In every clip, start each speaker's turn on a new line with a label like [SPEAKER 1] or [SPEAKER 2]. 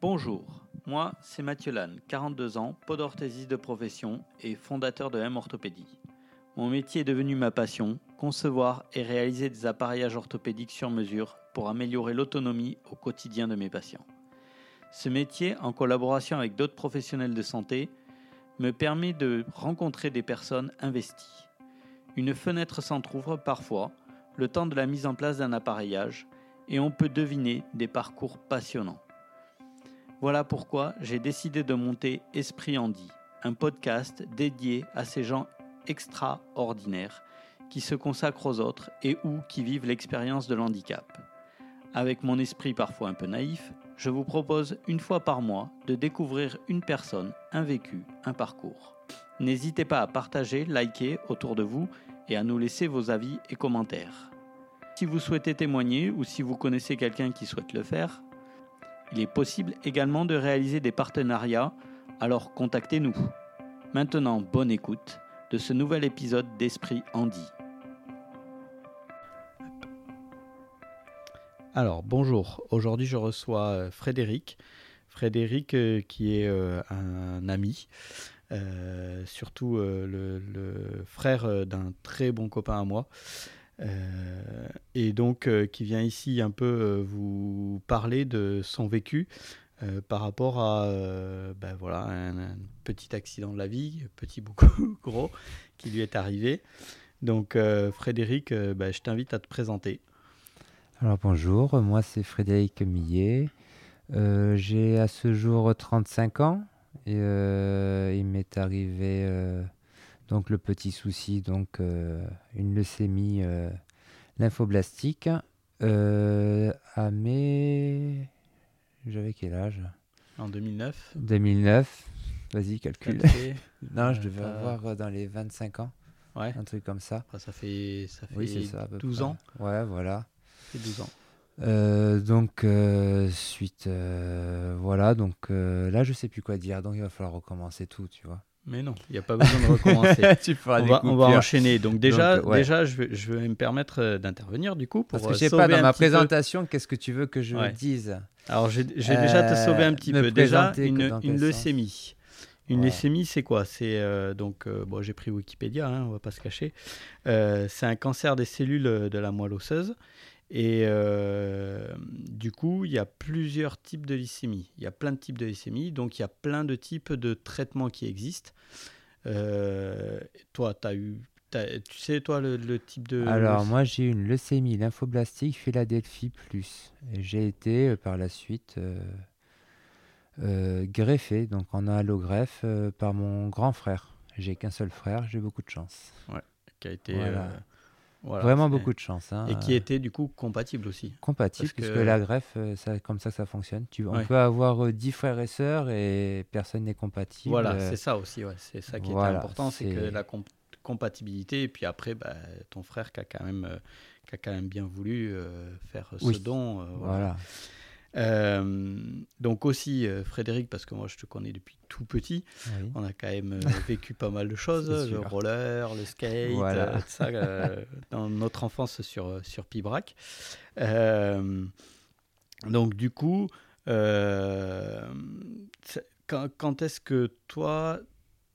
[SPEAKER 1] Bonjour, moi c'est Mathieu Lannes, 42 ans, podorthésiste de profession et fondateur de M Orthopédie. Mon métier est devenu ma passion, concevoir et réaliser des appareillages orthopédiques sur mesure pour améliorer l'autonomie au quotidien de mes patients. Ce métier, en collaboration avec d'autres professionnels de santé, me permet de rencontrer des personnes investies. Une fenêtre s'entr'ouvre parfois, le temps de la mise en place d'un appareillage, et on peut deviner des parcours passionnants. Voilà pourquoi j'ai décidé de monter Esprit Andy, un podcast dédié à ces gens extraordinaires qui se consacrent aux autres et ou qui vivent l'expérience de l'handicap. Avec mon esprit parfois un peu naïf, je vous propose une fois par mois de découvrir une personne, un vécu, un parcours. N'hésitez pas à partager, liker autour de vous et à nous laisser vos avis et commentaires. Si vous souhaitez témoigner ou si vous connaissez quelqu'un qui souhaite le faire, il est possible également de réaliser des partenariats, alors contactez-nous. Maintenant, bonne écoute de ce nouvel épisode d'Esprit Andy. Alors, bonjour. Aujourd'hui, je reçois euh, Frédéric. Frédéric, euh, qui est euh, un ami, surtout le, frère d'un très bon copain à moi. Et donc, qui vient ici un peu vous parler de son vécu par rapport à ben voilà, un, petit accident de la vie, petit beaucoup gros, qui lui est arrivé. Donc, Frédéric, ben, je t'invite à te présenter.
[SPEAKER 2] Alors bonjour, moi c'est Frédéric Millet. Euh, j'ai à ce jour 35 ans et euh, il m'est arrivé euh, donc le petit souci, donc une leucémie lymphoblastique à mes... J'avais quel âge?
[SPEAKER 1] En 2009
[SPEAKER 2] 2009, vas-y calcule. non, je devais avoir dans les 25 ans. Ouais. Un truc comme ça.
[SPEAKER 1] ça fait, ça fait oui, ça, 12 ans.
[SPEAKER 2] Ouais, voilà.
[SPEAKER 1] 12 ans.
[SPEAKER 2] Euh, donc euh, suite euh, voilà donc là je sais plus quoi dire donc il va falloir recommencer tout tu vois
[SPEAKER 1] mais non il n'y a pas besoin de recommencer. On, va, on, va, enchaîner. Donc déjà déjà je vais, je vais me permettre d'intervenir du coup
[SPEAKER 2] pour parce que je sais pas dans ma présentation qu'est-ce que tu veux que je dise
[SPEAKER 1] alors je vais déjà te sauver un petit peu. Déjà une, une leucémie. Une leucémie, c'est quoi? C'est donc bon, j'ai pris Wikipédia, hein, on va pas se cacher. c'est un cancer des cellules de la moelle osseuse et euh, du coup, il y a plusieurs types de leucémie. Il y a plein de types de leucémie, donc il y a plein de types de traitements qui existent. Euh, toi, as eu, tu sais, toi, le, type de.
[SPEAKER 2] Alors, moi, j'ai eu une leucémie lymphoblastique Philadelphie Plus. J'ai été euh, par la suite greffé, donc en allogreffe, par mon grand frère. J'ai qu'un seul frère, j'ai beaucoup de chance.
[SPEAKER 1] Ouais, qui a été.
[SPEAKER 2] Vraiment beaucoup de chance. Hein.
[SPEAKER 1] Et qui était du coup compatible aussi.
[SPEAKER 2] Compatible, puisque la greffe, euh, c'est comme ça que ça fonctionne. Tu, on peut avoir 10 euh, frères et sœurs et personne n'est compatible.
[SPEAKER 1] Voilà, c'est ça aussi. Ouais. C'est ça qui est important, c'est que la compatibilité. Et puis après, bah, ton frère qui a quand même, euh, qui a quand même bien voulu faire ce don. voilà. Euh, donc aussi euh, Frédéric, parce que moi je te connais depuis tout petit, on a quand même euh, vécu pas mal de choses, le roller, le skate, tout ça, dans notre enfance sur, sur Pibrac. donc du coup, quand, quand est-ce que toi,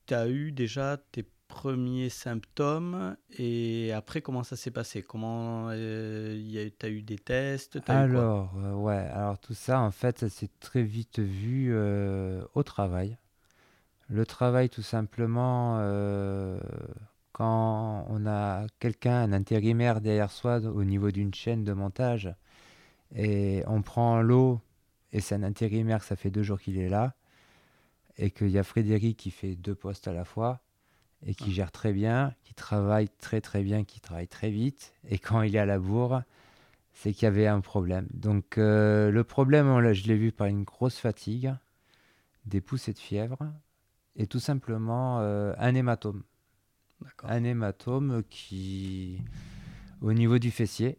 [SPEAKER 1] tu as eu déjà tes premiers symptômes et après comment ça s'est passé? Comment euh, tu as eu des tests?
[SPEAKER 2] Alors euh, ouais, alors tout ça en fait ça s'est très vite vu euh, au travail. Le travail tout simplement quand on a quelqu'un, un intérimaire derrière soi au niveau d'une chaîne de montage et on prend l'eau et c'est un intérimaire, ça fait deux jours qu'il est là et qu'il y a Frédéric qui fait deux postes à la fois et qui gère très bien, qui travaille très très bien, qui travaille très vite. Et quand il est à la bourre, c'est qu'il y avait un problème. Donc euh, le problème, je l'ai vu par une grosse fatigue, des poussées de fièvre et tout simplement euh, un hématome. Un hématome qui, au niveau du fessier,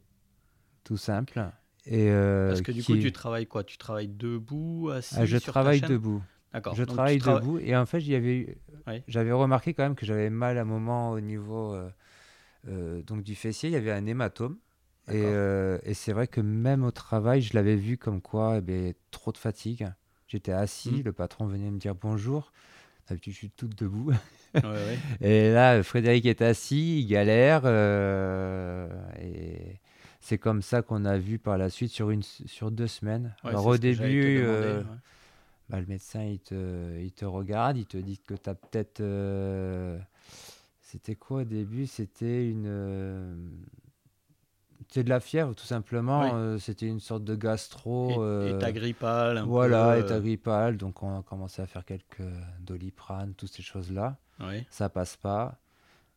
[SPEAKER 2] tout simple. Et,
[SPEAKER 1] euh, Parce que du coup, tu travailles quoi? Tu travailles debout, assis
[SPEAKER 2] ah, Je travaille debout. Je travaille debout et en fait, j'avais remarqué quand même que j'avais mal à un moment au niveau euh, euh, donc du fessier. Il y avait un hématome. Et, euh, et c'est vrai que même au travail, je l'avais vu comme quoi eh trop de fatigue. J'étais assis,
[SPEAKER 1] Mm.
[SPEAKER 2] le patron venait me dire bonjour. D'habitude, je suis toute debout.
[SPEAKER 1] Ouais, ouais.
[SPEAKER 2] Et là, Frédéric est assis, il galère. euh, et c'est comme ça qu'on a vu par la suite sur, une, sur deux semaines.
[SPEAKER 1] Ouais,
[SPEAKER 2] Alors au début, euh. Bah, le médecin, il te, il te regarde, il te dit que tu as peut-être... euh, C'était quoi au début? C'était une... euh, C'était de la fièvre, tout simplement.
[SPEAKER 1] Oui.
[SPEAKER 2] euh, C'était une sorte de gastro.
[SPEAKER 1] Et- état grippal, un
[SPEAKER 2] voilà,
[SPEAKER 1] peu,
[SPEAKER 2] état grippal. Donc on a commencé à faire quelques doliprane, toutes ces choses-là
[SPEAKER 1] ouais.
[SPEAKER 2] ça passe pas.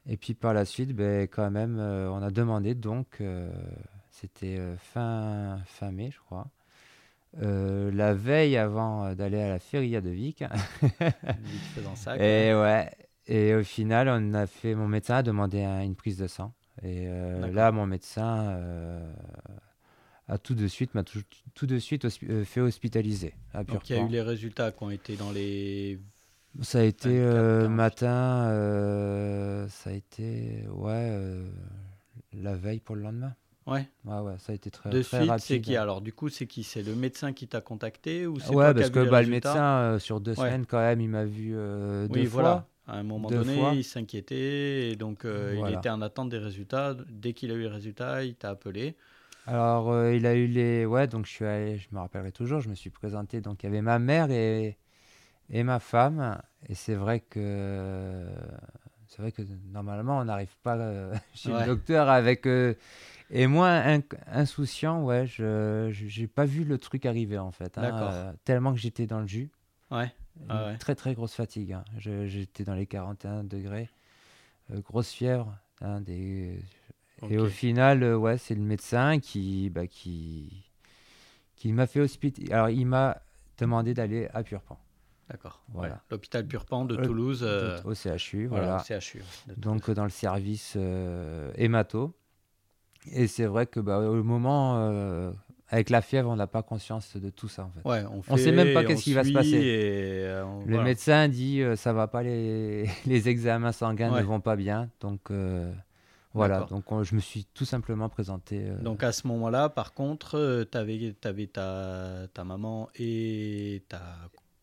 [SPEAKER 2] Et puis par la suite, ben, quand même, on a demandé, donc, c'était fin, fin mai, je crois, euh, la veille avant euh, d'aller à la feria de Vic.
[SPEAKER 1] Dans ça.
[SPEAKER 2] et ouais, et au final, on a fait, mon médecin a demandé un- une prise de sang. Et euh, là, mon médecin euh, a tout de suite, m'a tout, tout de suite hospi- fait hospitaliser à
[SPEAKER 1] Donc il y a eu les résultats qui ont été dans les.
[SPEAKER 2] Ça a été
[SPEAKER 1] 24, 48.
[SPEAKER 2] matin, ça a été ouais la veille pour le lendemain.
[SPEAKER 1] Ouais.
[SPEAKER 2] Ouais ouais, ça a été très
[SPEAKER 1] De
[SPEAKER 2] très
[SPEAKER 1] suite,
[SPEAKER 2] rapide.
[SPEAKER 1] c'est qui alors Du coup, c'est qui? C'est le médecin qui t'a contacté ou c'est
[SPEAKER 2] Ouais,
[SPEAKER 1] toi qui
[SPEAKER 2] parce
[SPEAKER 1] as
[SPEAKER 2] que
[SPEAKER 1] vu
[SPEAKER 2] bah, le médecin euh, sur deux
[SPEAKER 1] Ouais.
[SPEAKER 2] semaines quand même, il m'a vu euh, deux
[SPEAKER 1] Oui,
[SPEAKER 2] fois.
[SPEAKER 1] voilà. À un moment
[SPEAKER 2] Deux
[SPEAKER 1] donné,
[SPEAKER 2] fois.
[SPEAKER 1] il s'inquiétait et donc euh, il était en attente des résultats. Dès qu'il a eu les résultats, il t'a appelé.
[SPEAKER 2] Alors il a eu les ouais donc je suis allé, je me rappellerai toujours, je me suis présenté donc il y avait ma mère et et ma femme et c'est vrai que c'est vrai que normalement on n'arrive pas chez
[SPEAKER 1] Ouais.
[SPEAKER 2] le docteur avec et moi insouciant ouais je j'ai pas vu le truc arriver en fait hein, euh, tellement que j'étais dans le jus
[SPEAKER 1] Ouais. Ah ouais.
[SPEAKER 2] très très grosse fatigue hein. J'étais dans les 41 degrés euh, grosse fièvre hein, des et au final, euh, ouais, c'est le médecin qui, bah, qui, qui m'a fait hospitaliser. Alors, il m'a demandé d'aller à Purpan,
[SPEAKER 1] D'accord.
[SPEAKER 2] Voilà.
[SPEAKER 1] L'hôpital Purpan de Toulouse. euh,
[SPEAKER 2] au CHU,
[SPEAKER 1] voilà,
[SPEAKER 2] voilà.
[SPEAKER 1] au CHU. de
[SPEAKER 2] Donc, dans le service hémato. Et c'est vrai que, bah, au moment, euh, avec la fièvre, on n'a pas conscience de tout ça, en fait.
[SPEAKER 1] Ouais, on, fait,
[SPEAKER 2] sait même pas qu'est-ce qui va se passer.
[SPEAKER 1] et, euh, on-
[SPEAKER 2] Le
[SPEAKER 1] voilà.
[SPEAKER 2] médecin dit, euh, ça va pas, les, les examens sanguins
[SPEAKER 1] Ouais.
[SPEAKER 2] ne vont pas bien. Donc, euh, voilà. Donc, on- je me suis tout simplement présenté.
[SPEAKER 1] Donc à ce moment-là, par contre, tu avais, ta, ta maman et ta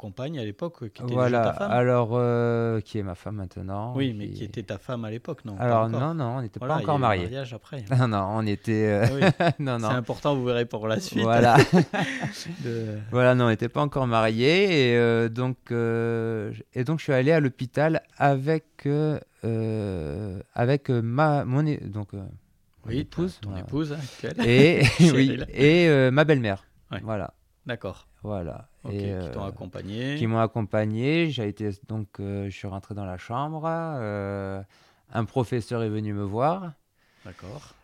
[SPEAKER 1] compagne à l'époque, qui était
[SPEAKER 2] voilà.
[SPEAKER 1] ta femme
[SPEAKER 2] Alors, euh, qui est ma femme maintenant.
[SPEAKER 1] Oui, mais qui était ta femme à l'époque, non
[SPEAKER 2] Alors non, non, on n'était
[SPEAKER 1] Voilà,
[SPEAKER 2] pas encore mariés.
[SPEAKER 1] mariage après.
[SPEAKER 2] Non, non, on était... euh,
[SPEAKER 1] Oui,
[SPEAKER 2] non,
[SPEAKER 1] C'est
[SPEAKER 2] non.
[SPEAKER 1] important, vous verrez pour la suite.
[SPEAKER 2] Voilà,
[SPEAKER 1] de-
[SPEAKER 2] voilà, non, on n'était pas encore mariés. Et, euh, donc, euh, et donc, je suis allé à l'hôpital avec, euh, euh, avec euh, ma, mon, donc, euh,
[SPEAKER 1] Oui,
[SPEAKER 2] épouse.
[SPEAKER 1] ton épouse actuelle.
[SPEAKER 2] Et, oui, et euh, ma belle-mère.
[SPEAKER 1] Ouais.
[SPEAKER 2] Voilà,
[SPEAKER 1] D'accord.
[SPEAKER 2] voilà.
[SPEAKER 1] Ok,
[SPEAKER 2] et,
[SPEAKER 1] qui
[SPEAKER 2] euh,
[SPEAKER 1] t'ont accompagné.
[SPEAKER 2] qui m'ont accompagné. J'ai été donc, euh, je suis rentré dans la chambre. euh, un professeur est venu me voir.
[SPEAKER 1] D'accord.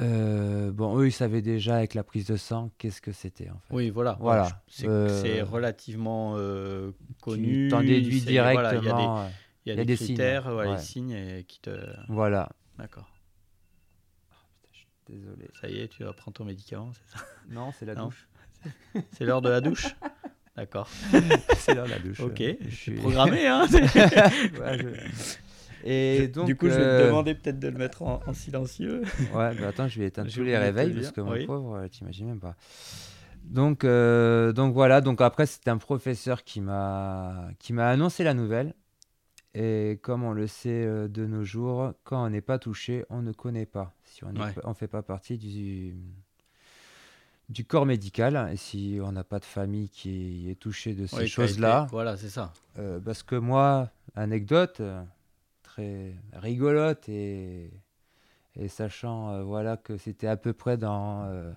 [SPEAKER 2] Euh, bon, eux, ils savaient déjà avec la prise de sang qu'est-ce que c'était en fait.
[SPEAKER 1] Oui, voilà.
[SPEAKER 2] Voilà.
[SPEAKER 1] C'est
[SPEAKER 2] Euh,
[SPEAKER 1] relativement euh,
[SPEAKER 2] Tu
[SPEAKER 1] connu.
[SPEAKER 2] t'en déduis
[SPEAKER 1] voilà, y
[SPEAKER 2] directement. euh,
[SPEAKER 1] il y a
[SPEAKER 2] il y a
[SPEAKER 1] des
[SPEAKER 2] des signes,
[SPEAKER 1] critères, ouais,
[SPEAKER 2] ouais.
[SPEAKER 1] les signes et qui te.
[SPEAKER 2] Voilà.
[SPEAKER 1] D'accord.
[SPEAKER 2] Désolé.
[SPEAKER 1] Ça y est, tu vas prendre ton médicament, c'est ça?
[SPEAKER 2] Non, c'est la
[SPEAKER 1] Non.
[SPEAKER 2] douche.
[SPEAKER 1] C'est l'heure de la douche D'accord.
[SPEAKER 2] c'est là la douche.
[SPEAKER 1] Ok.
[SPEAKER 2] euh,
[SPEAKER 1] Je
[SPEAKER 2] je
[SPEAKER 1] suis programmé, hein
[SPEAKER 2] Ouais, je- Et donc.
[SPEAKER 1] Du coup, je vais
[SPEAKER 2] euh,
[SPEAKER 1] te demander peut-être de le mettre en, en silencieux.
[SPEAKER 2] Ouais, bah attends, je vais éteindre
[SPEAKER 1] J'ai
[SPEAKER 2] tous les
[SPEAKER 1] de
[SPEAKER 2] réveils parce que mon
[SPEAKER 1] oui.
[SPEAKER 2] pauvre, euh, t'imagines même pas. Donc, euh, donc voilà, donc après, c'était un professeur qui m'a qui m'a annoncé la nouvelle. Et comme on le sait euh, de nos jours, quand on n'est pas touché, on ne connaît pas. Si on ne fait pas partie du, du corps médical, et si on n'a pas de famille qui est touchée de ces
[SPEAKER 1] Oui,
[SPEAKER 2] choses-là,
[SPEAKER 1] Voilà, c'est ça.
[SPEAKER 2] euh, parce que moi, anecdote euh, très rigolote et, et sachant euh, voilà que c'était à peu près dans euh,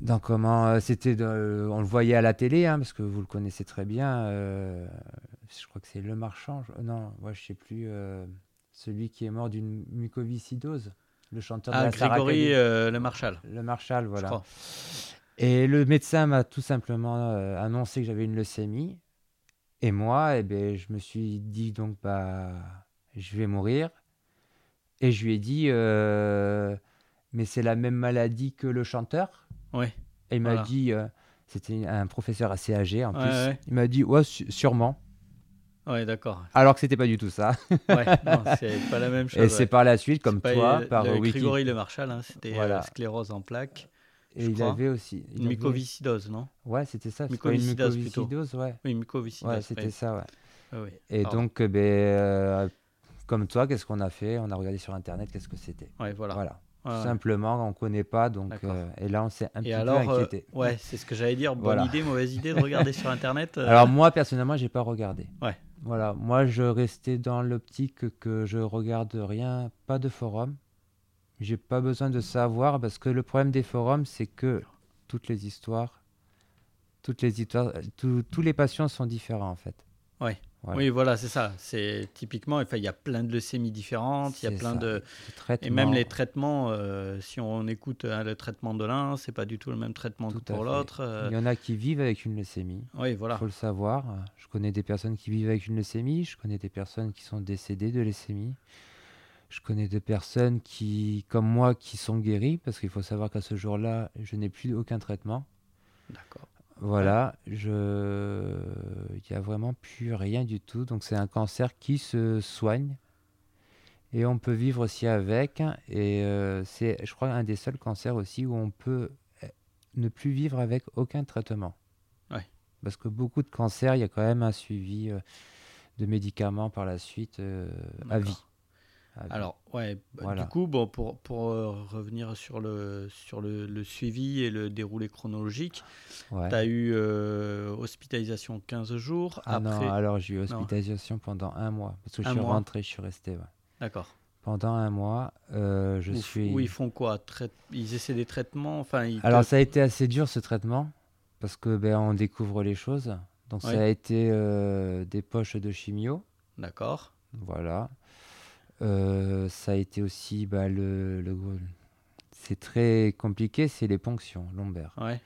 [SPEAKER 2] dans comment c'était on le voyait à la télé hein, parce que vous le connaissez très bien je crois que c'est le marchand je- non moi je sais plus celui qui est mort d'une mucoviscidose le chanteur de
[SPEAKER 1] Ah,
[SPEAKER 2] la Star
[SPEAKER 1] Grégory euh, le Marshal,
[SPEAKER 2] le Marshall
[SPEAKER 1] je
[SPEAKER 2] voilà et le médecin m'a tout simplement euh, annoncé que j'avais une leucémie. Et moi, eh ben, je me suis dit donc, bah, je vais mourir. Et je lui ai dit, euh, mais c'est la même maladie que le chanteur
[SPEAKER 1] Oui.
[SPEAKER 2] Et il m'a
[SPEAKER 1] Voilà.
[SPEAKER 2] dit, c'était un professeur assez âgé en
[SPEAKER 1] Ouais,
[SPEAKER 2] plus.
[SPEAKER 1] ouais.
[SPEAKER 2] Il m'a dit, ouais, sûrement.
[SPEAKER 1] Ouais, d'accord.
[SPEAKER 2] Alors que c'était pas du tout ça.
[SPEAKER 1] Ouais, non, c'est pas la même chose.
[SPEAKER 2] Et c'est par la suite, comme toi,
[SPEAKER 1] euh,
[SPEAKER 2] par
[SPEAKER 1] le
[SPEAKER 2] Wiki.
[SPEAKER 1] Grégory le Marshal, hein, c'était euh,
[SPEAKER 2] Voilà.
[SPEAKER 1] sclérose en plaques.
[SPEAKER 2] Et il
[SPEAKER 1] crois.
[SPEAKER 2] avait aussi. il
[SPEAKER 1] Une
[SPEAKER 2] avait-
[SPEAKER 1] mycoviscidose, non?
[SPEAKER 2] Ouais, c'était ça. pas une
[SPEAKER 1] Mycoviscidose, plutôt.
[SPEAKER 2] mycoviscidose, ouais.
[SPEAKER 1] Oui, mycoviscidose.
[SPEAKER 2] Ouais, c'était ça, ouais.
[SPEAKER 1] Oui, oui.
[SPEAKER 2] Et donc, euh, ben, euh, comme toi, qu'est-ce qu'on a fait? On a regardé sur Internet qu'est-ce que c'était.
[SPEAKER 1] Ouais, voilà.
[SPEAKER 2] Voilà.
[SPEAKER 1] Ouais,
[SPEAKER 2] Tout
[SPEAKER 1] ouais.
[SPEAKER 2] simplement, on ne connaît pas. Donc, euh, et là, on s'est un petit
[SPEAKER 1] Et
[SPEAKER 2] peu
[SPEAKER 1] alors, euh,
[SPEAKER 2] inquiété.
[SPEAKER 1] ouais, c'est ce que j'allais dire. Bonne
[SPEAKER 2] Voilà.
[SPEAKER 1] idée, mauvaise idée de regarder sur Internet. euh,
[SPEAKER 2] Alors, moi, personnellement, j'ai pas regardé.
[SPEAKER 1] Ouais.
[SPEAKER 2] Voilà. Moi, je restais dans l'optique que je regarde rien, pas de forum. J'ai pas besoin de savoir parce que le problème des forums, c'est que toutes les histoires, toutes les histoires, tous- les patients sont différents en fait.
[SPEAKER 1] Ouais.
[SPEAKER 2] Voilà.
[SPEAKER 1] Oui, voilà, c'est ça. C'est typiquement, il y a plein de leucémies différentes. Il y a plein
[SPEAKER 2] ça.
[SPEAKER 1] de et même les traitements. euh, si on écoute hein, le traitement de l'un, c'est pas du tout le même traitement
[SPEAKER 2] Tout
[SPEAKER 1] que pour l'autre. euh,
[SPEAKER 2] Il y en a qui vivent avec une leucémie.
[SPEAKER 1] Oui,
[SPEAKER 2] Il
[SPEAKER 1] voilà.
[SPEAKER 2] faut le savoir. Je connais des personnes qui vivent avec une leucémie. Je connais des personnes qui sont décédées de leucémie. Je connais des personnes qui, comme moi, qui sont guéries parce qu'il faut savoir qu'à ce jour-là, je n'ai plus aucun traitement.
[SPEAKER 1] D'accord.
[SPEAKER 2] Voilà, je, il n'y a vraiment plus rien du tout. Donc c'est un cancer qui se soigne et on peut vivre aussi avec. Et euh, c'est, je crois, un des seuls cancers aussi où on peut euh, ne plus vivre avec aucun traitement.
[SPEAKER 1] Ouais.
[SPEAKER 2] Parce que beaucoup de cancers, il y a quand même un suivi euh, de médicaments par la suite euh, à vie. Vie.
[SPEAKER 1] Alors, ouais, bah,
[SPEAKER 2] Voilà.
[SPEAKER 1] du coup, bon, pour, pour euh, revenir sur, le, sur le, le suivi et le déroulé chronologique,
[SPEAKER 2] Ouais.
[SPEAKER 1] tu as eu euh, hospitalisation 15 jours.
[SPEAKER 2] Ah
[SPEAKER 1] après,
[SPEAKER 2] non, alors j'ai eu hospitalisation pendant un mois. Parce que je
[SPEAKER 1] Un
[SPEAKER 2] suis
[SPEAKER 1] mois.
[SPEAKER 2] rentré, je suis resté. ouais.
[SPEAKER 1] D'accord.
[SPEAKER 2] Pendant un mois, euh, je
[SPEAKER 1] Où,
[SPEAKER 2] suis.
[SPEAKER 1] où ils font quoi? Trai- Ils essaient des traitements? Enfin, ils
[SPEAKER 2] Alors ça a été assez dur ce traitement parce que ben on découvre les choses. Donc
[SPEAKER 1] Ouais.
[SPEAKER 2] ça a été euh, des poches de chimio,
[SPEAKER 1] D'accord.
[SPEAKER 2] voilà. Euh, ça a été aussi bah, le, le c'est très compliqué, c'est les ponctions lombaires.
[SPEAKER 1] Ouais,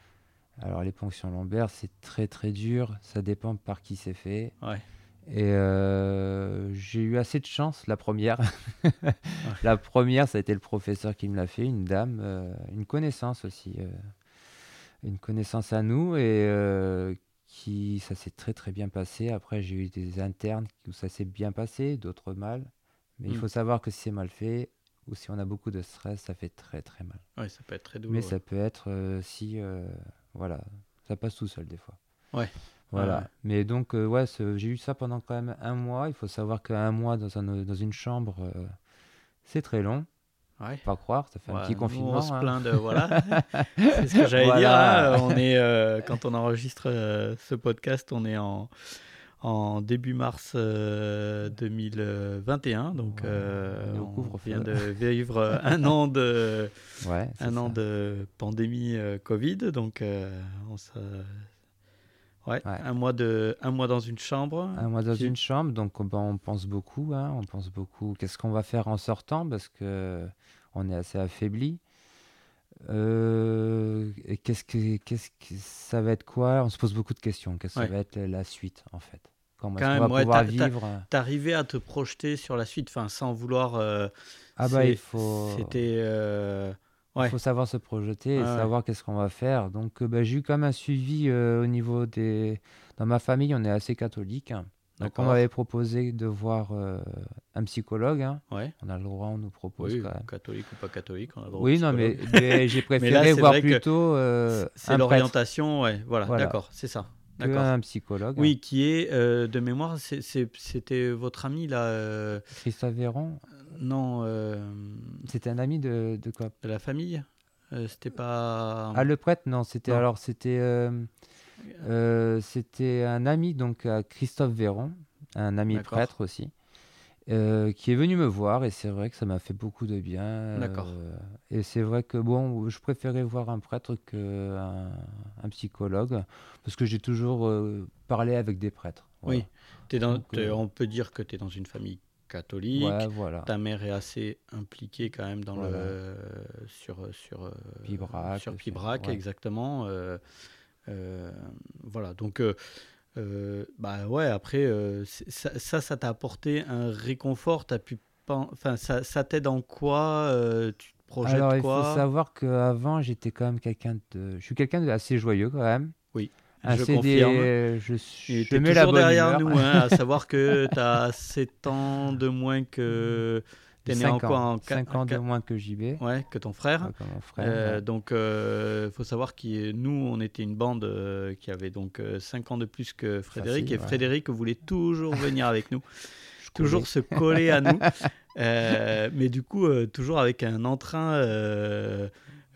[SPEAKER 2] Alors les ponctions lombaires, c'est très très dur, ça dépend par qui c'est fait.
[SPEAKER 1] ouais.
[SPEAKER 2] Et euh, j'ai eu assez de chance la première. la première, ça a été le professeur qui me l'a fait, une dame, euh, une connaissance aussi, euh, une connaissance à nous et qui ça s'est très très bien passé. Après, j'ai eu des internes où ça s'est bien passé, d'autres mal. Mais il
[SPEAKER 1] Mm.
[SPEAKER 2] faut savoir que si c'est mal fait ou si on a beaucoup de stress, ça fait très très mal.
[SPEAKER 1] Ouais, ça peut être très douloureux.
[SPEAKER 2] Mais ça peut être euh, si, euh, voilà, ça passe tout seul des fois.
[SPEAKER 1] Ouais.
[SPEAKER 2] Voilà.
[SPEAKER 1] Ouais.
[SPEAKER 2] Mais donc, euh, ouais, j'ai eu ça pendant quand même un mois. Il faut savoir qu'un mois dans, un- dans une chambre, c'est très long.
[SPEAKER 1] Ouais.
[SPEAKER 2] Pas croire, ça fait un petit confinement.
[SPEAKER 1] on se
[SPEAKER 2] hein.
[SPEAKER 1] plaint de voilà. c'est ce que j'allais
[SPEAKER 2] Voilà.
[SPEAKER 1] dire. hein, On est quand on enregistre ce podcast, on est en en début mars euh, 2021, donc
[SPEAKER 2] Ouais,
[SPEAKER 1] euh,
[SPEAKER 2] on
[SPEAKER 1] vient de vivre un an de
[SPEAKER 2] Ouais,
[SPEAKER 1] un an
[SPEAKER 2] ça.
[SPEAKER 1] de pandémie euh, Covid, donc euh, on se... ouais,
[SPEAKER 2] Ouais.
[SPEAKER 1] un mois de un mois dans une chambre.
[SPEAKER 2] Un mois dans
[SPEAKER 1] Qui-
[SPEAKER 2] une chambre, donc ben, on pense beaucoup. hein, on pense beaucoup. Qu'est-ce qu'on va faire en sortant? Parce que on est assez affaibli. Euh, et qu'est-ce que, qu'est-ce que ça va être quoi? On se pose beaucoup de questions. Qu'est-ce que
[SPEAKER 1] Ouais.
[SPEAKER 2] ça va être la suite en fait? Comment
[SPEAKER 1] Quand même,
[SPEAKER 2] va
[SPEAKER 1] ouais,
[SPEAKER 2] pouvoir vivre
[SPEAKER 1] T'arrivais à te projeter sur la suite, enfin sans vouloir. euh,
[SPEAKER 2] Ah bah il faut.
[SPEAKER 1] C'était. euh,
[SPEAKER 2] Il faut savoir se projeter et
[SPEAKER 1] ouais.
[SPEAKER 2] savoir qu'est-ce qu'on va faire. Donc, euh, bah, j'ai eu quand même un suivi euh, au niveau des. Dans ma famille, on est assez catholique. Donc, on m'avait proposé de voir euh, un psychologue. hein.
[SPEAKER 1] Ouais.
[SPEAKER 2] On a le droit, on nous propose
[SPEAKER 1] Oui,
[SPEAKER 2] quand même.
[SPEAKER 1] catholique ou pas catholique, on a le droit
[SPEAKER 2] Oui, non, mais, j'ai préféré voir plutôt euh,
[SPEAKER 1] c'est l'orientation, ouais, voilà,
[SPEAKER 2] Voilà.
[SPEAKER 1] d'accord, c'est ça.
[SPEAKER 2] Que
[SPEAKER 1] D'accord.
[SPEAKER 2] un psychologue.
[SPEAKER 1] Oui, qui est euh, de mémoire, c'était votre ami là euh,
[SPEAKER 2] Christophe Véron,
[SPEAKER 1] Non, euh,
[SPEAKER 2] c'était un ami de, de quoi?
[SPEAKER 1] de la famille C'était pas.
[SPEAKER 2] Ah, le prêtre? Non, c'était
[SPEAKER 1] Non.
[SPEAKER 2] alors c'était c'était un ami donc à Christophe Véron, un ami prêtre aussi, euh, qui est venu me voir et c'est vrai que ça m'a fait beaucoup de bien. euh,
[SPEAKER 1] D'accord.
[SPEAKER 2] et c'est vrai que bon, je préférais voir un prêtre qu'un un psychologue parce que j'ai toujours euh, parlé avec des prêtres. Voilà.
[SPEAKER 1] Oui, t'es dans,
[SPEAKER 2] Donc,
[SPEAKER 1] on peut dire que tu es dans une famille catholique.
[SPEAKER 2] Ouais, voilà.
[SPEAKER 1] Ta mère est assez impliquée quand même dans
[SPEAKER 2] Voilà.
[SPEAKER 1] le sur sur
[SPEAKER 2] Pibrac,
[SPEAKER 1] sur Pibrac
[SPEAKER 2] ouais.
[SPEAKER 1] exactement. euh, voilà donc euh, euh, bah ouais après euh, ça ça t'a apporté un réconfort. T'as pu enfin ça, ça t'aide en quoi euh, Tu te projettes
[SPEAKER 2] Alors, il
[SPEAKER 1] quoi?
[SPEAKER 2] faut savoir qu'avant, j'étais quand même quelqu'un de. Je suis quelqu'un d'assez joyeux quand même.
[SPEAKER 1] Oui,
[SPEAKER 2] Un
[SPEAKER 1] je
[SPEAKER 2] CD,
[SPEAKER 1] confirme.
[SPEAKER 2] Je, suis- je la
[SPEAKER 1] toujours
[SPEAKER 2] bonne
[SPEAKER 1] derrière
[SPEAKER 2] humeur.
[SPEAKER 1] nous, hein, à savoir que tu as 7 ans de moins que T'es né en quoi en qua-
[SPEAKER 2] Cinq
[SPEAKER 1] en
[SPEAKER 2] ans de moins que JB.
[SPEAKER 1] Ouais, que ton frère.
[SPEAKER 2] Ouais, comme mon frère.
[SPEAKER 1] Euh,
[SPEAKER 2] ouais.
[SPEAKER 1] donc, il faut savoir que nous, on était une bande euh, qui avait donc 5 ans de plus que Frédéric.
[SPEAKER 2] Facile,
[SPEAKER 1] et
[SPEAKER 2] ouais.
[SPEAKER 1] Frédéric voulait toujours venir avec nous, toujours se coller à nous. Euh, mais du coup, euh, toujours avec un entrain euh,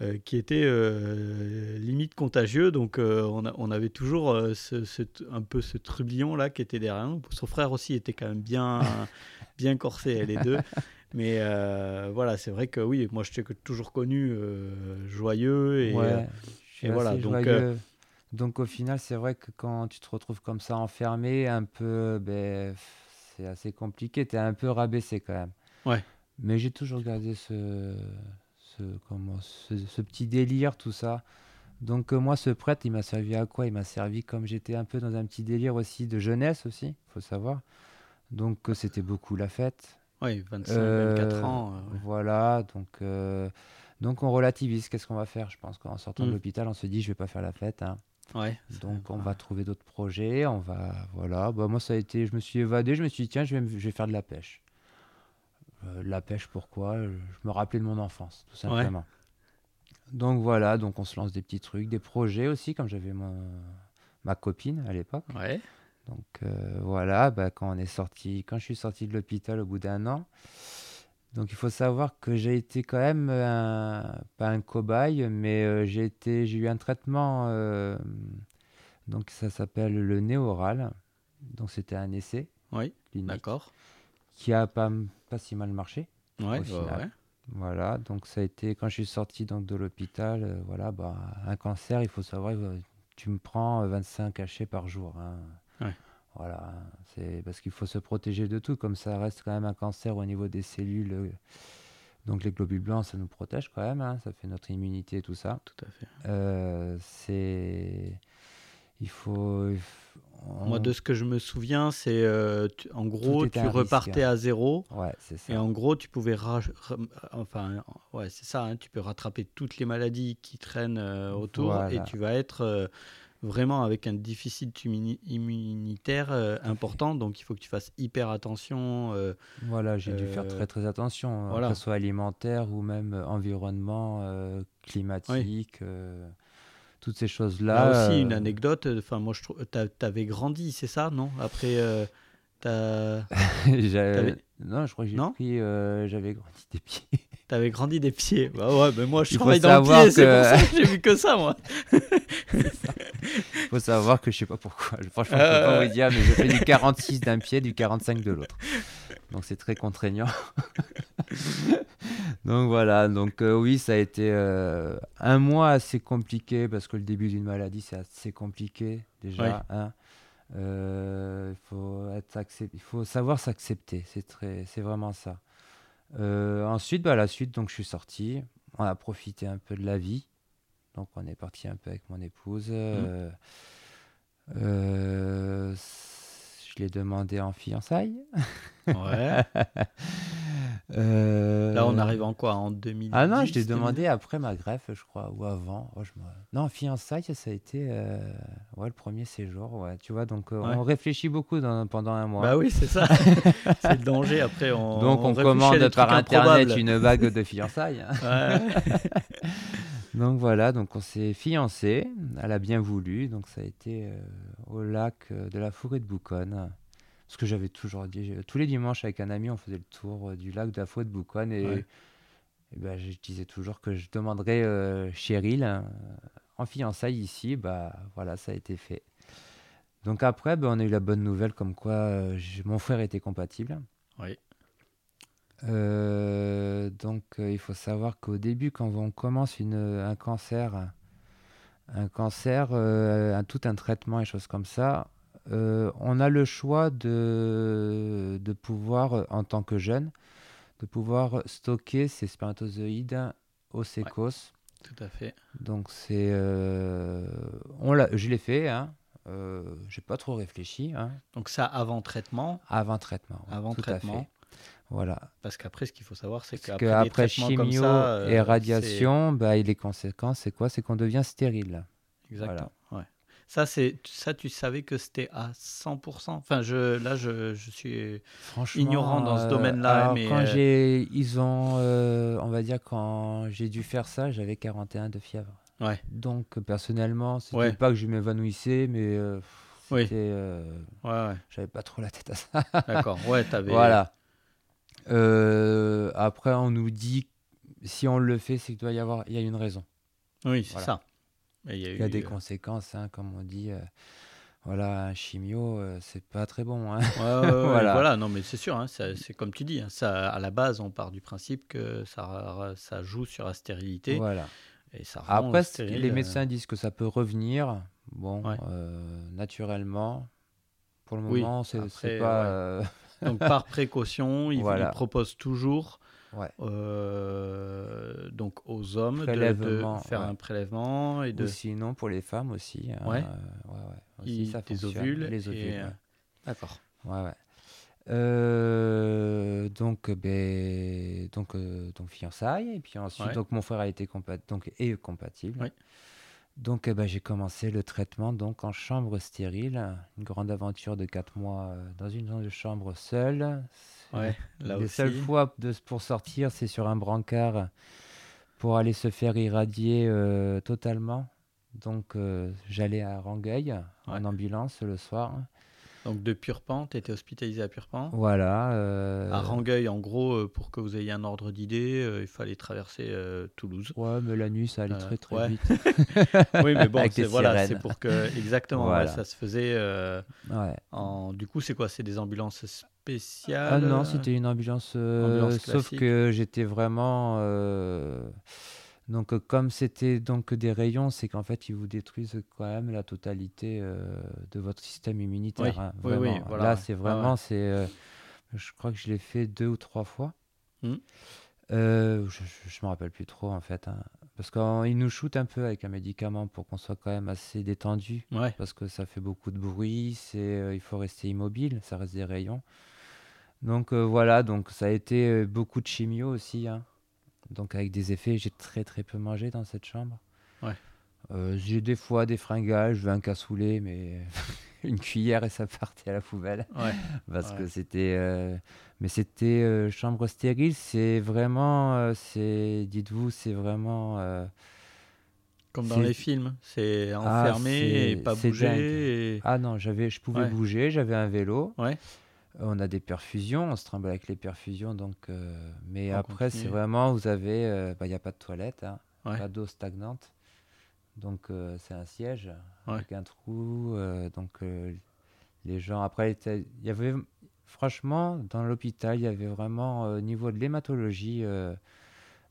[SPEAKER 1] euh, qui était euh, limite contagieux. Donc, euh, on, a- on avait toujours euh, ce- ce- un peu ce trublion là qui était derrière nous. Son frère aussi était quand même bien, bien corsé, les deux. Mais euh, voilà, c'est vrai que oui, moi je t'ai toujours connu euh, joyeux et
[SPEAKER 2] Ouais,
[SPEAKER 1] euh, et voilà, donc,
[SPEAKER 2] joyeux.
[SPEAKER 1] euh,
[SPEAKER 2] Donc au final, c'est vrai que quand tu te retrouves comme ça enfermé, un peu, ben, c'est assez compliqué. Tu es un peu rabaissé quand même.
[SPEAKER 1] Ouais.
[SPEAKER 2] Mais j'ai toujours gardé ce, ce, comment, ce, ce petit délire, tout ça. Donc moi, ce prêtre, il m'a servi à quoi? Il m'a servi comme j'étais un peu dans un petit délire aussi de jeunesse aussi, faut savoir. Donc c'était beaucoup la fête.
[SPEAKER 1] Ouais, 25,
[SPEAKER 2] Euh,
[SPEAKER 1] 24 ans. euh, ouais.
[SPEAKER 2] Voilà, donc, euh, donc on relativise. Qu'est-ce qu'on va faire? Je pense qu'en sortant de
[SPEAKER 1] Mm.
[SPEAKER 2] l'hôpital, on se dit, je vais pas faire la fête. hein.
[SPEAKER 1] Ouais,
[SPEAKER 2] Donc on
[SPEAKER 1] ouais.
[SPEAKER 2] va trouver d'autres projets. On va, voilà. Bah, moi, ça a été, je me suis évadé. Je me suis dit, tiens, je vais, me- je vais faire de la pêche. Euh, la pêche, pourquoi? Je me rappelais de mon enfance, tout
[SPEAKER 1] Ouais.
[SPEAKER 2] simplement. Donc voilà, donc on se lance des petits trucs, des projets aussi, comme j'avais ma copine à l'époque.
[SPEAKER 1] Ouais,
[SPEAKER 2] Donc euh, voilà, bah, quand on est sorti, quand je suis sorti de l'hôpital au bout d'un an, donc il faut savoir que j'ai été quand même un, pas un cobaye, mais euh, j'ai été, j'ai eu un traitement, euh, donc ça s'appelle le nez oral. Donc c'était un essai
[SPEAKER 1] oui, d'accord.
[SPEAKER 2] qui a pas, pas si mal marché.
[SPEAKER 1] Ouais,
[SPEAKER 2] au
[SPEAKER 1] ouais,
[SPEAKER 2] final.
[SPEAKER 1] ouais.
[SPEAKER 2] Voilà, donc ça a été quand je suis sorti donc de l'hôpital, euh, voilà, bah, un cancer, il faut savoir, euh, tu me prends euh, 25 cachets par jour. hein.
[SPEAKER 1] Ouais.
[SPEAKER 2] Voilà, c'est parce qu'il faut se protéger de tout, comme ça reste quand même un cancer au niveau des cellules. euh, donc les globules blancs, ça nous protège quand même, hein, ça fait notre immunité et tout ça.
[SPEAKER 1] Tout à fait.
[SPEAKER 2] Euh, c'est, il faut,
[SPEAKER 1] Moi, de ce que je me souviens, c'est euh, tu- en gros, tu
[SPEAKER 2] risque,
[SPEAKER 1] repartais à zéro.
[SPEAKER 2] ouais, c'est ça.
[SPEAKER 1] Et en gros, tu pouvais enfin, ouais, c'est ça. hein, tu peux rattraper toutes les maladies qui traînent euh, autour et tu vas être vraiment avec un déficit immuni- immunitaire euh, important. Donc, il faut que tu fasses hyper attention. euh,
[SPEAKER 2] Voilà, j'ai dû faire
[SPEAKER 1] Euh,
[SPEAKER 2] très très attention, hein,
[SPEAKER 1] voilà.
[SPEAKER 2] que ce soit alimentaire ou même environnement, climatique, toutes ces
[SPEAKER 1] Là
[SPEAKER 2] choses-là.
[SPEAKER 1] aussi, une anecdote. Enfin, moi, je trouve, t'avais grandi, c'est ça, non? Après, t'as-
[SPEAKER 2] Non, je crois que j'ai pris, j'avais grandi des pieds.
[SPEAKER 1] T'avais grandi des pieds. Bah ouais, mais moi, je
[SPEAKER 2] Il
[SPEAKER 1] travaille dans le pied, c'est
[SPEAKER 2] que-
[SPEAKER 1] pour ça que j'ai vu que ça, moi.
[SPEAKER 2] faut savoir que je sais pas pourquoi. Je- Franchement, je
[SPEAKER 1] Euh,
[SPEAKER 2] peux pas
[SPEAKER 1] ouais.
[SPEAKER 2] vous dire, mais je fais du 46 d'un pied, du 45 de l'autre. Donc c'est très contraignant. donc voilà, donc euh, oui, ça a été euh, un mois assez compliqué parce que le début d'une maladie c'est assez compliqué déjà.
[SPEAKER 1] Ouais.
[SPEAKER 2] hein. Euh, il faut être accep- il faut savoir s'accepter, c'est très, c'est vraiment ça. Euh, ensuite, bah, la suite, donc je suis sorti, on a profité un peu de la vie, donc on est parti un peu avec mon épouse. euh, euh, je l'ai demandé en fiançailles.
[SPEAKER 1] Ouais.
[SPEAKER 2] Euh,
[SPEAKER 1] Là, on arrive en quoi En 2010
[SPEAKER 2] Ah non, je t'ai
[SPEAKER 1] 2000?
[SPEAKER 2] demandé après ma greffe, je crois, ou avant. Oh, je me- Non, fiançailles, ça a été euh, ouais, le premier séjour. Ouais, tu vois, donc euh,
[SPEAKER 1] Ouais.
[SPEAKER 2] on réfléchit beaucoup dans- pendant un mois.
[SPEAKER 1] Bah oui, c'est ça. c'est le danger. Après, on.
[SPEAKER 2] donc on, commande par internet
[SPEAKER 1] improbables.
[SPEAKER 2] une bague de fiançailles. hein. Donc voilà, donc on s'est fiancés. Elle a bien voulu. Donc ça a été euh, au lac de la forêt de Bouconne. Ce que j'avais toujours dit. j'ai- Tous les dimanches avec un ami, on faisait le tour euh, du lac de la de Bouconne. Et,
[SPEAKER 1] Ouais.
[SPEAKER 2] et ben, je disais toujours que je demanderais euh, Cheryl euh, en fiançailles ici. Bah voilà, ça a été fait. Donc après, ben, on a eu la bonne nouvelle comme quoi euh, mon frère était compatible.
[SPEAKER 1] Oui.
[SPEAKER 2] Euh, donc, euh, il faut savoir qu'au début, quand on commence une, un cancer, un cancer, euh, un- tout un traitement et choses comme ça, euh, on a le choix de, de pouvoir, euh, en tant que jeune, de pouvoir stocker ces spermatozoïdes au sécos.
[SPEAKER 1] Tout à fait.
[SPEAKER 2] Donc, c'est, euh, on l'a, je l'ai fait. Hein, euh, j'ai pas trop réfléchi. Hein,
[SPEAKER 1] Donc ça avant traitement,
[SPEAKER 2] avant traitement.
[SPEAKER 1] avant
[SPEAKER 2] tout à
[SPEAKER 1] traitement.
[SPEAKER 2] fait. Voilà.
[SPEAKER 1] Parce qu'après, ce qu'il faut savoir, c'est qu'après comme
[SPEAKER 2] chimio
[SPEAKER 1] ça,
[SPEAKER 2] et radiation, bah, et les conséquences, c'est quoi? C'est qu'on devient stérile.
[SPEAKER 1] Exactement. ouais. Ça, c'est ça, tu savais que c'était à 100%. Enfin, je, là, je, je suis ignorant dans ce
[SPEAKER 2] euh,
[SPEAKER 1] domaine-là. Mais
[SPEAKER 2] quand
[SPEAKER 1] euh,
[SPEAKER 2] j'ai, ils ont, euh, on va dire quand j'ai dû faire ça, j'avais 41 de fièvre.
[SPEAKER 1] Ouais.
[SPEAKER 2] Donc personnellement, c'était
[SPEAKER 1] Ouais.
[SPEAKER 2] pas que je m'évanouissais, mais
[SPEAKER 1] Oui.
[SPEAKER 2] euh,
[SPEAKER 1] ouais,
[SPEAKER 2] j'avais pas trop la tête à ça.
[SPEAKER 1] d'accord. Ouais, t'avais.
[SPEAKER 2] Voilà. Euh, après, on nous dit si on le fait, c'est qu'il doit y avoir, il y a une raison.
[SPEAKER 1] Oui, c'est
[SPEAKER 2] Voilà.
[SPEAKER 1] ça. Et il y a
[SPEAKER 2] Il y a
[SPEAKER 1] eu,
[SPEAKER 2] des
[SPEAKER 1] euh,
[SPEAKER 2] conséquences, hein, comme on dit. euh, voilà, un chimio, euh, c'est pas très bon. hein.
[SPEAKER 1] Ouais,
[SPEAKER 2] Voilà.
[SPEAKER 1] voilà. non, mais c'est sûr, hein, c'est comme tu dis, ça, à la base, on part du principe que ça, ça joue sur la stérilité
[SPEAKER 2] Voilà.
[SPEAKER 1] et ça
[SPEAKER 2] Après,
[SPEAKER 1] stérile,
[SPEAKER 2] les
[SPEAKER 1] euh,
[SPEAKER 2] médecins disent que ça peut revenir, bon,
[SPEAKER 1] Ouais.
[SPEAKER 2] naturellement. Pour le moment, c'est pas.
[SPEAKER 1] ouais. Donc par précaution, ils,
[SPEAKER 2] Voilà.
[SPEAKER 1] ils proposent toujours
[SPEAKER 2] Ouais.
[SPEAKER 1] euh, donc aux hommes de, faire
[SPEAKER 2] ouais.
[SPEAKER 1] un prélèvement et de
[SPEAKER 2] Ou sinon, pour les femmes aussi. hein,
[SPEAKER 1] Ouais.
[SPEAKER 2] euh, ouais, ouais, aussi,
[SPEAKER 1] ils-
[SPEAKER 2] ça
[SPEAKER 1] des
[SPEAKER 2] fonctionne.
[SPEAKER 1] ovules.
[SPEAKER 2] Les ovules,
[SPEAKER 1] et, euh,
[SPEAKER 2] ouais.
[SPEAKER 1] D'accord.
[SPEAKER 2] Ouais, ouais. Euh, donc, ben, donc, euh, donc fiançailles et puis ensuite
[SPEAKER 1] Ouais.
[SPEAKER 2] donc mon frère a été compa- donc est compatible.
[SPEAKER 1] Oui.
[SPEAKER 2] Donc eh ben, j'ai commencé le traitement donc en chambre stérile, une grande aventure de quatre mois euh, dans une chambre seule.
[SPEAKER 1] Ouais, là
[SPEAKER 2] Les
[SPEAKER 1] aussi.
[SPEAKER 2] seules fois de, pour sortir, c'est sur un brancard pour aller se faire irradier euh, totalement. Donc euh, j'allais à Rangueil en ambulance le soir.
[SPEAKER 1] Donc de Purpan, tu étais hospitalisé à Purpan.
[SPEAKER 2] Voilà. euh,
[SPEAKER 1] À Rangueil, en gros, euh, pour que vous ayez un ordre d'idée, euh, il fallait traverser euh, Toulouse.
[SPEAKER 2] Ouais, mais la nuit, ça allait
[SPEAKER 1] Euh,
[SPEAKER 2] très très
[SPEAKER 1] ouais.
[SPEAKER 2] vite.
[SPEAKER 1] oui, mais bon, c'est voilà, pour que exactement, ouais, ça se faisait euh,
[SPEAKER 2] Ouais.
[SPEAKER 1] en. Du coup, c'est quoi? C'est des ambulances spéciales
[SPEAKER 2] Ah non,
[SPEAKER 1] euh,
[SPEAKER 2] c'était une ambulance, euh,
[SPEAKER 1] ambulance
[SPEAKER 2] sauf que j'étais vraiment. Donc, euh, comme c'était donc des rayons, c'est qu'en fait, ils vous détruisent quand même la totalité euh, de votre système immunitaire.
[SPEAKER 1] Oui,
[SPEAKER 2] hein,
[SPEAKER 1] oui, oui, voilà,
[SPEAKER 2] Là,
[SPEAKER 1] ouais.
[SPEAKER 2] c'est vraiment,
[SPEAKER 1] ouais.
[SPEAKER 2] c'est. euh, je crois que je l'ai fait deux ou trois fois.
[SPEAKER 1] Hmm.
[SPEAKER 2] Euh, je ne me rappelle plus trop en fait. hein. Parce qu'ils nous shootent un peu avec un médicament pour qu'on soit quand même assez détendu.
[SPEAKER 1] Ouais,
[SPEAKER 2] parce que ça fait beaucoup de bruit, c'est, euh, il faut rester immobile, ça reste des rayons. Donc euh, voilà, donc ça a été beaucoup de chimio aussi, hein. Donc avec des effets, j'ai très très peu mangé dans cette chambre.
[SPEAKER 1] Ouais.
[SPEAKER 2] Euh, j'ai des fois des fringales, je veux un cassoulet, mais une cuillère et ça partait à la poubelle
[SPEAKER 1] ouais.
[SPEAKER 2] parce
[SPEAKER 1] Ouais.
[SPEAKER 2] que c'était, euh, mais c'était euh, chambre stérile, c'est vraiment, c'est, dites-vous, c'est vraiment.
[SPEAKER 1] Comme dans les films, c'est
[SPEAKER 2] Ah,
[SPEAKER 1] enfermé et pas
[SPEAKER 2] dingue.
[SPEAKER 1] Et...
[SPEAKER 2] Ah non, j'avais, je pouvais
[SPEAKER 1] Ouais.
[SPEAKER 2] bouger, j'avais un vélo.
[SPEAKER 1] Ouais.
[SPEAKER 2] On a des perfusions, on se trimballe avec les perfusions, donc. euh, mais
[SPEAKER 1] On
[SPEAKER 2] après, c'est vraiment, vous avez, euh, bah, il n'y a pas de toilette, hein,
[SPEAKER 1] Ouais.
[SPEAKER 2] pas d'eau stagnante, donc euh, c'est un siège
[SPEAKER 1] Ouais.
[SPEAKER 2] avec un trou, euh, donc euh, les gens. Après, il y avait, franchement, dans l'hôpital, il y avait vraiment, euh, au niveau de l'hématologie, euh,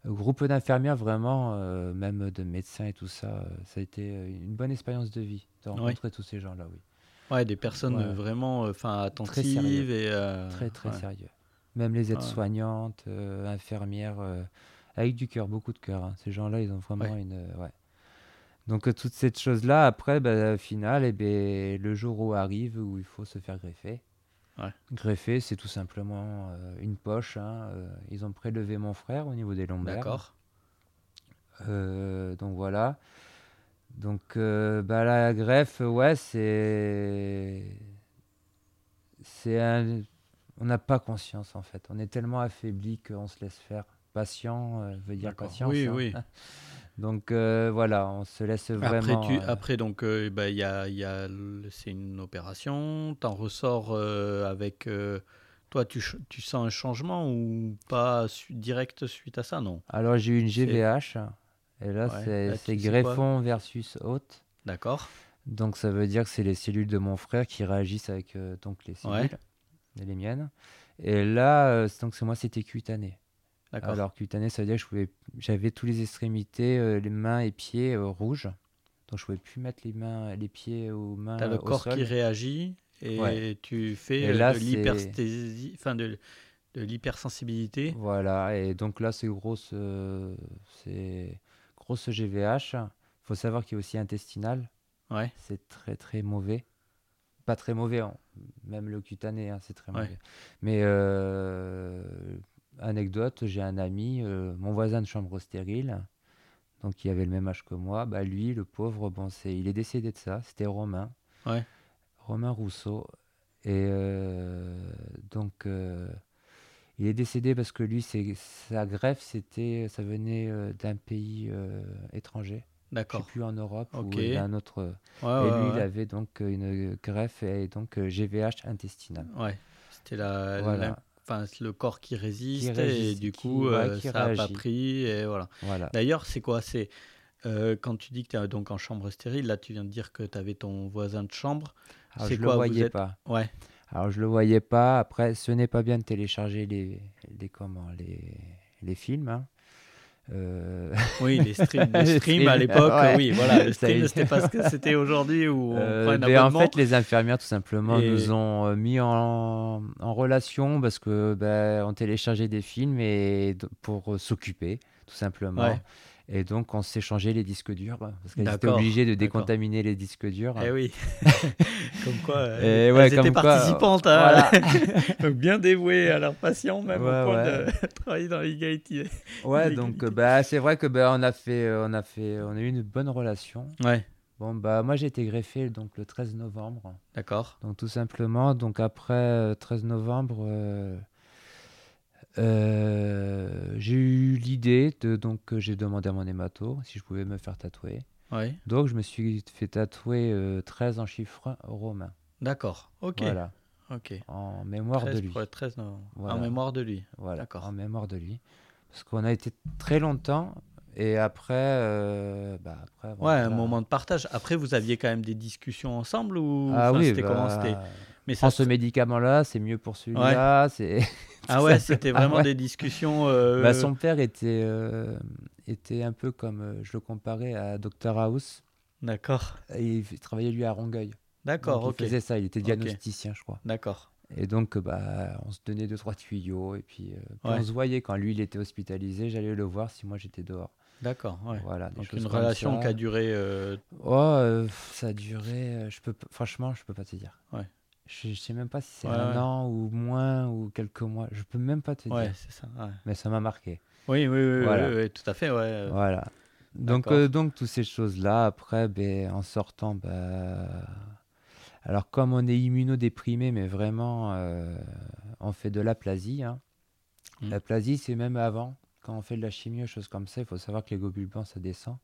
[SPEAKER 2] groupe d'infirmières vraiment, euh, même de médecins et tout ça, euh, ça a été euh, une bonne expérience de vie de
[SPEAKER 1] Ouais.
[SPEAKER 2] rencontrer tous ces gens-là, oui.
[SPEAKER 1] Ouais, des personnes
[SPEAKER 2] Ouais.
[SPEAKER 1] vraiment euh, enfin attentives
[SPEAKER 2] sérieux.
[SPEAKER 1] et euh,
[SPEAKER 2] Très très
[SPEAKER 1] ouais.
[SPEAKER 2] sérieux. Même les aides-soignantes, euh, infirmières, avec du cœur, beaucoup de cœur. hein. Ces gens-là, ils ont vraiment
[SPEAKER 1] Ouais.
[SPEAKER 2] une. ouais. Donc toutes ces choses-là, après, bah, au final, eh ben, le jour où arrive où il faut se faire greffer.
[SPEAKER 1] Ouais.
[SPEAKER 2] Greffer, c'est tout simplement euh, une poche. hein, euh, ils ont prélevé mon frère au niveau des lombaires.
[SPEAKER 1] D'accord.
[SPEAKER 2] Euh, donc voilà. Donc euh, bah, la greffe, ouais, c'est. C'est un. On n'a pas conscience en fait. On est tellement affaibli qu'on se laisse faire. Patient euh, veut dire patience.
[SPEAKER 1] Oui,
[SPEAKER 2] hein.
[SPEAKER 1] oui.
[SPEAKER 2] Donc euh, voilà, on se laisse
[SPEAKER 1] Après,
[SPEAKER 2] vraiment.
[SPEAKER 1] tu,
[SPEAKER 2] euh,
[SPEAKER 1] après donc, bah, il y a, y a c'est une opération. T'en ressors avec. toi, tu, tu sens un changement ou pas su- direct suite à ça, non?
[SPEAKER 2] Alors j'ai eu une GVH. Et là,
[SPEAKER 1] Ouais,
[SPEAKER 2] c'est greffon versus hôte.
[SPEAKER 1] D'accord.
[SPEAKER 2] Donc ça veut dire que c'est les cellules de mon frère qui réagissent avec euh, donc les cellules
[SPEAKER 1] Ouais.
[SPEAKER 2] et les miennes. Et là, euh, c'est- donc moi, c'était cutané.
[SPEAKER 1] D'accord.
[SPEAKER 2] Alors cutané, ça veut dire que j'avais tous les extrémités, euh, les mains et pieds euh, rouges. Donc je pouvais plus mettre les mains, les pieds aux mains
[SPEAKER 1] Tu as le
[SPEAKER 2] au
[SPEAKER 1] corps
[SPEAKER 2] sol.
[SPEAKER 1] qui réagit et
[SPEAKER 2] Ouais.
[SPEAKER 1] tu fais
[SPEAKER 2] Et là,
[SPEAKER 1] de
[SPEAKER 2] c'est-
[SPEAKER 1] l'hypersthésie, enfin de, de l'hypersensibilité.
[SPEAKER 2] Voilà. Et donc là, c'est grosse, c'est grosse GVH. Faut savoir qu'il y a aussi intestinal.
[SPEAKER 1] Ouais.
[SPEAKER 2] C'est très très mauvais. Pas très mauvais, hein. même le cutané, hein, c'est très
[SPEAKER 1] Ouais.
[SPEAKER 2] mauvais. Mais euh, anecdote, j'ai un ami, euh, mon voisin de chambre stérile. donc qui avait le même âge que moi. Bah, lui, le pauvre, bon, c'est, il est décédé de ça. C'était Romain.
[SPEAKER 1] Ouais.
[SPEAKER 2] Romain Rousseau. Et euh, donc, euh, il est décédé parce que lui, sa greffe, c'était, ça venait euh, d'un pays euh, étranger. Je sais
[SPEAKER 1] D'accord.
[SPEAKER 2] plus en Europe
[SPEAKER 1] Ok.
[SPEAKER 2] ou d'un autre.
[SPEAKER 1] Ouais,
[SPEAKER 2] et
[SPEAKER 1] ouais,
[SPEAKER 2] lui, il avait donc une greffe et donc euh, GVH intestinal.
[SPEAKER 1] Ouais. C'était la,
[SPEAKER 2] Voilà.
[SPEAKER 1] la- enfin, le corps qui résiste,
[SPEAKER 2] résiste,
[SPEAKER 1] et du coup, euh,
[SPEAKER 2] qui
[SPEAKER 1] ça n'a pas pris. Et voilà.
[SPEAKER 2] Voilà.
[SPEAKER 1] D'ailleurs, c'est quoi? C'est euh, quand tu dis que tu es donc en chambre stérile, là tu viens de dire que tu avais ton voisin de chambre.
[SPEAKER 2] Alors,
[SPEAKER 1] c'est
[SPEAKER 2] je
[SPEAKER 1] quoi,
[SPEAKER 2] le
[SPEAKER 1] vous
[SPEAKER 2] voyais
[SPEAKER 1] êtes-
[SPEAKER 2] pas.
[SPEAKER 1] Ouais.
[SPEAKER 2] Alors je le voyais pas. Après, ce n'est pas bien de télécharger les, les comment les, les films. hein. Euh,
[SPEAKER 1] Oui, les streams, les streams à l'époque,
[SPEAKER 2] ouais.
[SPEAKER 1] oui, voilà, le stream c'était pas ce que c'était aujourd'hui où on
[SPEAKER 2] euh,
[SPEAKER 1] prend un
[SPEAKER 2] mais en fait, les infirmières tout simplement
[SPEAKER 1] Et-
[SPEAKER 2] nous ont euh, mis en, en relation parce que ben, on téléchargeait des films et pour euh, s'occuper tout simplement.
[SPEAKER 1] Ouais.
[SPEAKER 2] Et donc on s'échangeait les disques durs parce qu'elles étaient obligées de décontaminer les disques durs.
[SPEAKER 1] Eh oui, comme quoi, euh,
[SPEAKER 2] Et
[SPEAKER 1] elles
[SPEAKER 2] ouais,
[SPEAKER 1] étaient
[SPEAKER 2] comme quoi,
[SPEAKER 1] participantes, hein.
[SPEAKER 2] voilà.
[SPEAKER 1] Donc bien dévouées à leurs patients, même
[SPEAKER 2] Ouais,
[SPEAKER 1] au point
[SPEAKER 2] ouais.
[SPEAKER 1] de travailler dans l'égalité.
[SPEAKER 2] Ouais,
[SPEAKER 1] L'égalité.
[SPEAKER 2] donc euh, bah, c'est vrai que bah, on a fait, euh, on a fait, on a eu une bonne relation.
[SPEAKER 1] Ouais,
[SPEAKER 2] Bon bah moi j'ai été greffé donc le 13 novembre.
[SPEAKER 1] d'accord.
[SPEAKER 2] Donc tout simplement, donc après euh, 13 novembre, euh, euh, j'ai eu l'idée de donc j'ai demandé à mon hémato si je pouvais me faire tatouer.
[SPEAKER 1] Ouais,
[SPEAKER 2] Donc je me suis fait tatouer euh, 13 en chiffres romains.
[SPEAKER 1] d'accord. Ok,
[SPEAKER 2] Voilà,
[SPEAKER 1] ok.
[SPEAKER 2] en mémoire
[SPEAKER 1] 13
[SPEAKER 2] de lui.
[SPEAKER 1] pour le 13 novembre.
[SPEAKER 2] Voilà.
[SPEAKER 1] En mémoire de lui.
[SPEAKER 2] Voilà,
[SPEAKER 1] D'accord.
[SPEAKER 2] en mémoire de lui. Parce qu'on a été très longtemps et après, euh, bah après,
[SPEAKER 1] Ouais, un moment de partage. Après, vous aviez quand même des discussions ensemble ou
[SPEAKER 2] Ah
[SPEAKER 1] enfin,
[SPEAKER 2] oui,
[SPEAKER 1] c'était comment
[SPEAKER 2] bah,
[SPEAKER 1] c'était? Mais
[SPEAKER 2] prends ce médicament-là, c'est mieux pour celui-là.
[SPEAKER 1] Ah ouais, c'était
[SPEAKER 2] Ah
[SPEAKER 1] vraiment
[SPEAKER 2] ouais.
[SPEAKER 1] des discussions. euh,
[SPEAKER 2] Bah, son père était, euh, était un peu comme, euh, je le comparais à Dr House.
[SPEAKER 1] D'accord,
[SPEAKER 2] il travaillait lui à Rangueil.
[SPEAKER 1] d'accord, ok,
[SPEAKER 2] Il faisait ça, il était diagnosticien, je crois.
[SPEAKER 1] d'accord.
[SPEAKER 2] Et donc, euh, bah, on se donnait deux, trois tuyaux. Et puis, euh, puis
[SPEAKER 1] Ouais.
[SPEAKER 2] on se voyait quand lui, il était hospitalisé. J'allais le voir si moi, j'étais dehors.
[SPEAKER 1] D'accord, ouais.
[SPEAKER 2] Voilà,
[SPEAKER 1] Donc une relation qui a duré. euh,
[SPEAKER 2] Oh, euh, ça a duré. euh, je peux, franchement, je peux pas te dire.
[SPEAKER 1] Ouais.
[SPEAKER 2] Je, sais même pas si c'est
[SPEAKER 1] Ouais,
[SPEAKER 2] un
[SPEAKER 1] ouais.
[SPEAKER 2] an ou moins ou quelques mois. Je peux même pas te
[SPEAKER 1] Ouais,
[SPEAKER 2] dire.
[SPEAKER 1] ça.
[SPEAKER 2] Mais ça m'a marqué.
[SPEAKER 1] Oui, oui, oui,
[SPEAKER 2] Voilà.
[SPEAKER 1] oui, oui, tout à fait, ouais. euh,
[SPEAKER 2] Voilà. Donc, euh, donc toutes ces choses-là, après, ben, en sortant, ben, alors comme on est immunodéprimé, mais vraiment, euh, on fait de l'aplasie. Hein.
[SPEAKER 1] Mm.
[SPEAKER 2] L'aplasie, c'est même avant, quand on fait de la chimio, choses comme ça, il faut savoir que les globules blancs, ça descend.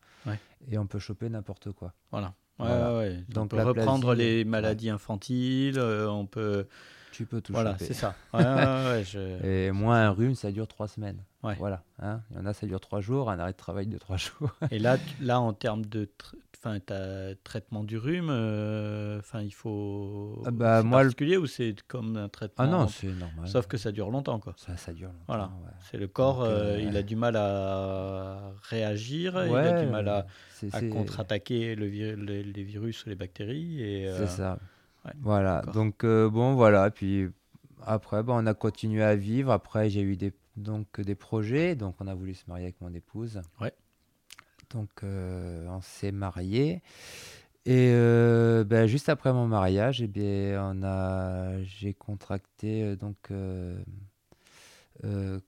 [SPEAKER 2] Et on peut choper n'importe quoi.
[SPEAKER 1] Voilà. Ouais,
[SPEAKER 2] Voilà.
[SPEAKER 1] ouais, ouais. On peut reprendre
[SPEAKER 2] plasie,
[SPEAKER 1] les maladies infantiles, euh, on peut.
[SPEAKER 2] Tu peux tout
[SPEAKER 1] Voilà, c'est ça. Ouais, ouais, ouais, je-
[SPEAKER 2] Et moi, un rhume, ça dure trois semaines.
[SPEAKER 1] Ouais.
[SPEAKER 2] Voilà. Hein. Il y en a, ça dure trois jours, un arrêt de travail de trois jours.
[SPEAKER 1] Et là, là, en termes de enfin, t'as traitement du rhume, euh, enfin, il faut.
[SPEAKER 2] Ah bah,
[SPEAKER 1] c'est
[SPEAKER 2] moi, le-
[SPEAKER 1] particulier ou c'est comme un traitement
[SPEAKER 2] Ah non, c'est normal.
[SPEAKER 1] Sauf que ça dure longtemps, quoi.
[SPEAKER 2] ça, ça dure longtemps.
[SPEAKER 1] Voilà.
[SPEAKER 2] ouais.
[SPEAKER 1] C'est le corps,
[SPEAKER 2] Donc,
[SPEAKER 1] euh,
[SPEAKER 2] euh,
[SPEAKER 1] il a du mal à réagir, il a du mal à, contre-attaquer le les, les virus ou les bactéries. Et, euh,
[SPEAKER 2] C'est ça. Voilà. Donc, euh, bon, voilà. Puis après, bon, on a continué à vivre. Après, j'ai eu des, donc, des projets. Donc, on a voulu se marier avec mon épouse.
[SPEAKER 1] Ouais.
[SPEAKER 2] Donc, euh, on s'est mariés. Et euh, ben, juste après mon mariage, eh bien, on a, j'ai contracté euh, donc, euh, euh,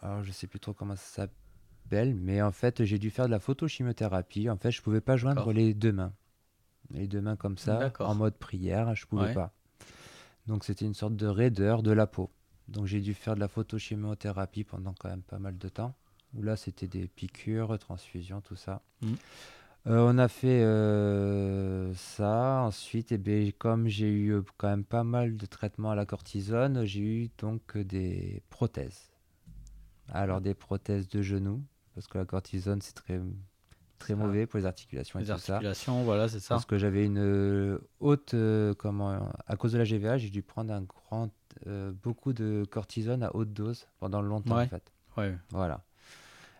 [SPEAKER 2] alors je sais plus trop comment ça s'appelle, mais en fait j'ai dû faire de la photochimiothérapie. En fait, je pouvais pas joindre
[SPEAKER 1] D'accord.
[SPEAKER 2] les deux mains, les deux mains comme ça,
[SPEAKER 1] D'accord.
[SPEAKER 2] en mode prière, je pouvais
[SPEAKER 1] Ouais.
[SPEAKER 2] pas. Donc c'était une sorte de raideur de la peau. Donc j'ai dû faire de la photochimiothérapie pendant quand même pas mal de temps. Où là c'était des piqûres, transfusions, tout ça.
[SPEAKER 1] Mhm.
[SPEAKER 2] Euh, on a fait euh, ça. Ensuite, eh ben, comme j'ai eu euh, quand même pas mal de traitements à la cortisone, j'ai eu donc des prothèses. Alors des prothèses de genoux, parce que la cortisone c'est très, très mauvais pour les articulations et
[SPEAKER 1] les
[SPEAKER 2] tout ça.
[SPEAKER 1] articulations, voilà, c'est ça.
[SPEAKER 2] Parce que j'avais une haute, euh, comment, à cause de la GVA, j'ai dû prendre un grand, euh, beaucoup de cortisone à haute dose pendant longtemps
[SPEAKER 1] Ouais.
[SPEAKER 2] en fait.
[SPEAKER 1] Ouais.
[SPEAKER 2] Voilà.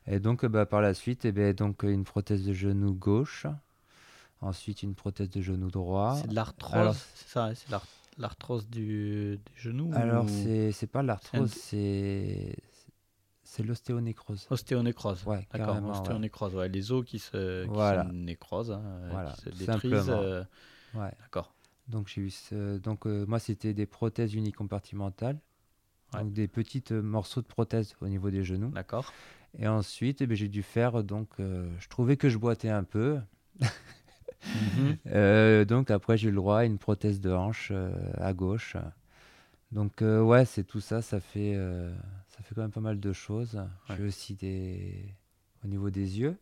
[SPEAKER 2] Et donc, euh, bah, par la suite, eh ben, donc, euh, une prothèse de genou gauche. Ensuite, une prothèse de genou droit.
[SPEAKER 1] C'est de l'arthrose, c'est ça, c'est l'ar- l'arthrose du, du genou
[SPEAKER 2] Alors,
[SPEAKER 1] ou
[SPEAKER 2] c'est c'est pas l'arthrose, c'est c'est l'ostéonécrose.
[SPEAKER 1] ostéonécrose.
[SPEAKER 2] Ouais,
[SPEAKER 1] D'accord,
[SPEAKER 2] ouais.
[SPEAKER 1] ostéonécrose, ouais, les os qui se, qui
[SPEAKER 2] Voilà.
[SPEAKER 1] se nécrosent, hein,
[SPEAKER 2] Voilà,
[SPEAKER 1] qui se détruisent. euh,
[SPEAKER 2] Ouais.
[SPEAKER 1] D'accord.
[SPEAKER 2] Donc, j'ai eu ce- donc euh, moi, c'était des prothèses unicompartimentales.
[SPEAKER 1] Ouais.
[SPEAKER 2] Donc, des petits morceaux de prothèses au niveau des genoux.
[SPEAKER 1] D'accord.
[SPEAKER 2] Et ensuite, eh ben, j'ai dû faire, donc, euh, je trouvais que je boitais un peu.
[SPEAKER 1] Mhm.
[SPEAKER 2] Euh, donc après, j'ai eu le droit à une prothèse de hanche euh, à gauche. Donc ouais, c'est tout ça, ça fait, ça fait quand même pas mal de choses.
[SPEAKER 1] Ouais.
[SPEAKER 2] J'ai aussi des... Au niveau des yeux,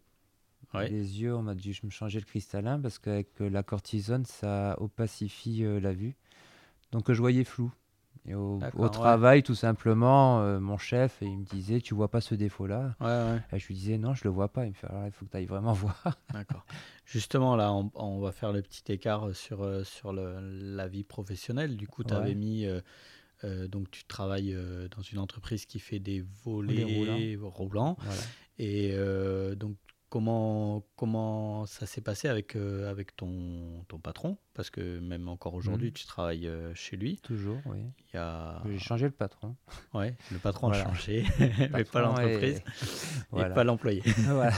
[SPEAKER 1] Ouais.
[SPEAKER 2] les yeux, on m'a dû me changer le cristallin parce qu'avec la cortisone, ça opacifie la vue. Donc je voyais flou. Et au,
[SPEAKER 1] ouais.
[SPEAKER 2] travail, tout simplement, euh, mon chef, il me disait, tu vois pas ce défaut-là
[SPEAKER 1] Ouais, ouais.
[SPEAKER 2] Et je lui disais, non, je le vois pas. Il me fait, alors il faut que tu ailles vraiment voir.
[SPEAKER 1] D'accord. Justement, là, on, on va faire le petit écart sur, euh, sur le- la vie professionnelle. Du coup, tu avais mis. euh, euh, donc, tu travailles euh, dans une entreprise qui fait des
[SPEAKER 2] Volets
[SPEAKER 1] roulants.
[SPEAKER 2] Voilà.
[SPEAKER 1] Et euh, donc, comment, comment ça s'est passé avec, euh, avec ton, ton patron? Parce que même encore aujourd'hui,
[SPEAKER 2] Mhm.
[SPEAKER 1] tu travailles euh, chez lui.
[SPEAKER 2] Toujours, oui.
[SPEAKER 1] Il y a...
[SPEAKER 2] J'ai changé le patron.
[SPEAKER 1] Ouais, le patron
[SPEAKER 2] Voilà.
[SPEAKER 1] a changé, mais pas
[SPEAKER 2] Patron
[SPEAKER 1] l'entreprise
[SPEAKER 2] et-
[SPEAKER 1] et
[SPEAKER 2] Voilà.
[SPEAKER 1] pas l'employé.
[SPEAKER 2] Voilà.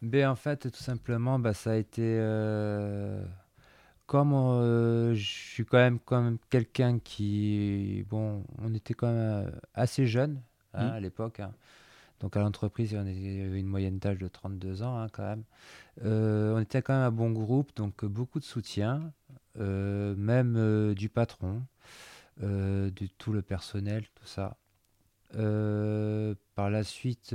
[SPEAKER 2] Mais en fait, tout simplement, bah, ça a été euh, comme je suis quand même comme quelqu'un qui, bon, on était quand même assez jeune hein,
[SPEAKER 1] Mhm.
[SPEAKER 2] à l'époque. hein. Donc à l'entreprise, on avait une moyenne d'âge de 32 ans hein, quand même. Euh, on était quand même un bon groupe, donc euh, beaucoup de soutien, euh, même euh, du patron, de tout le personnel, tout ça. Par la suite,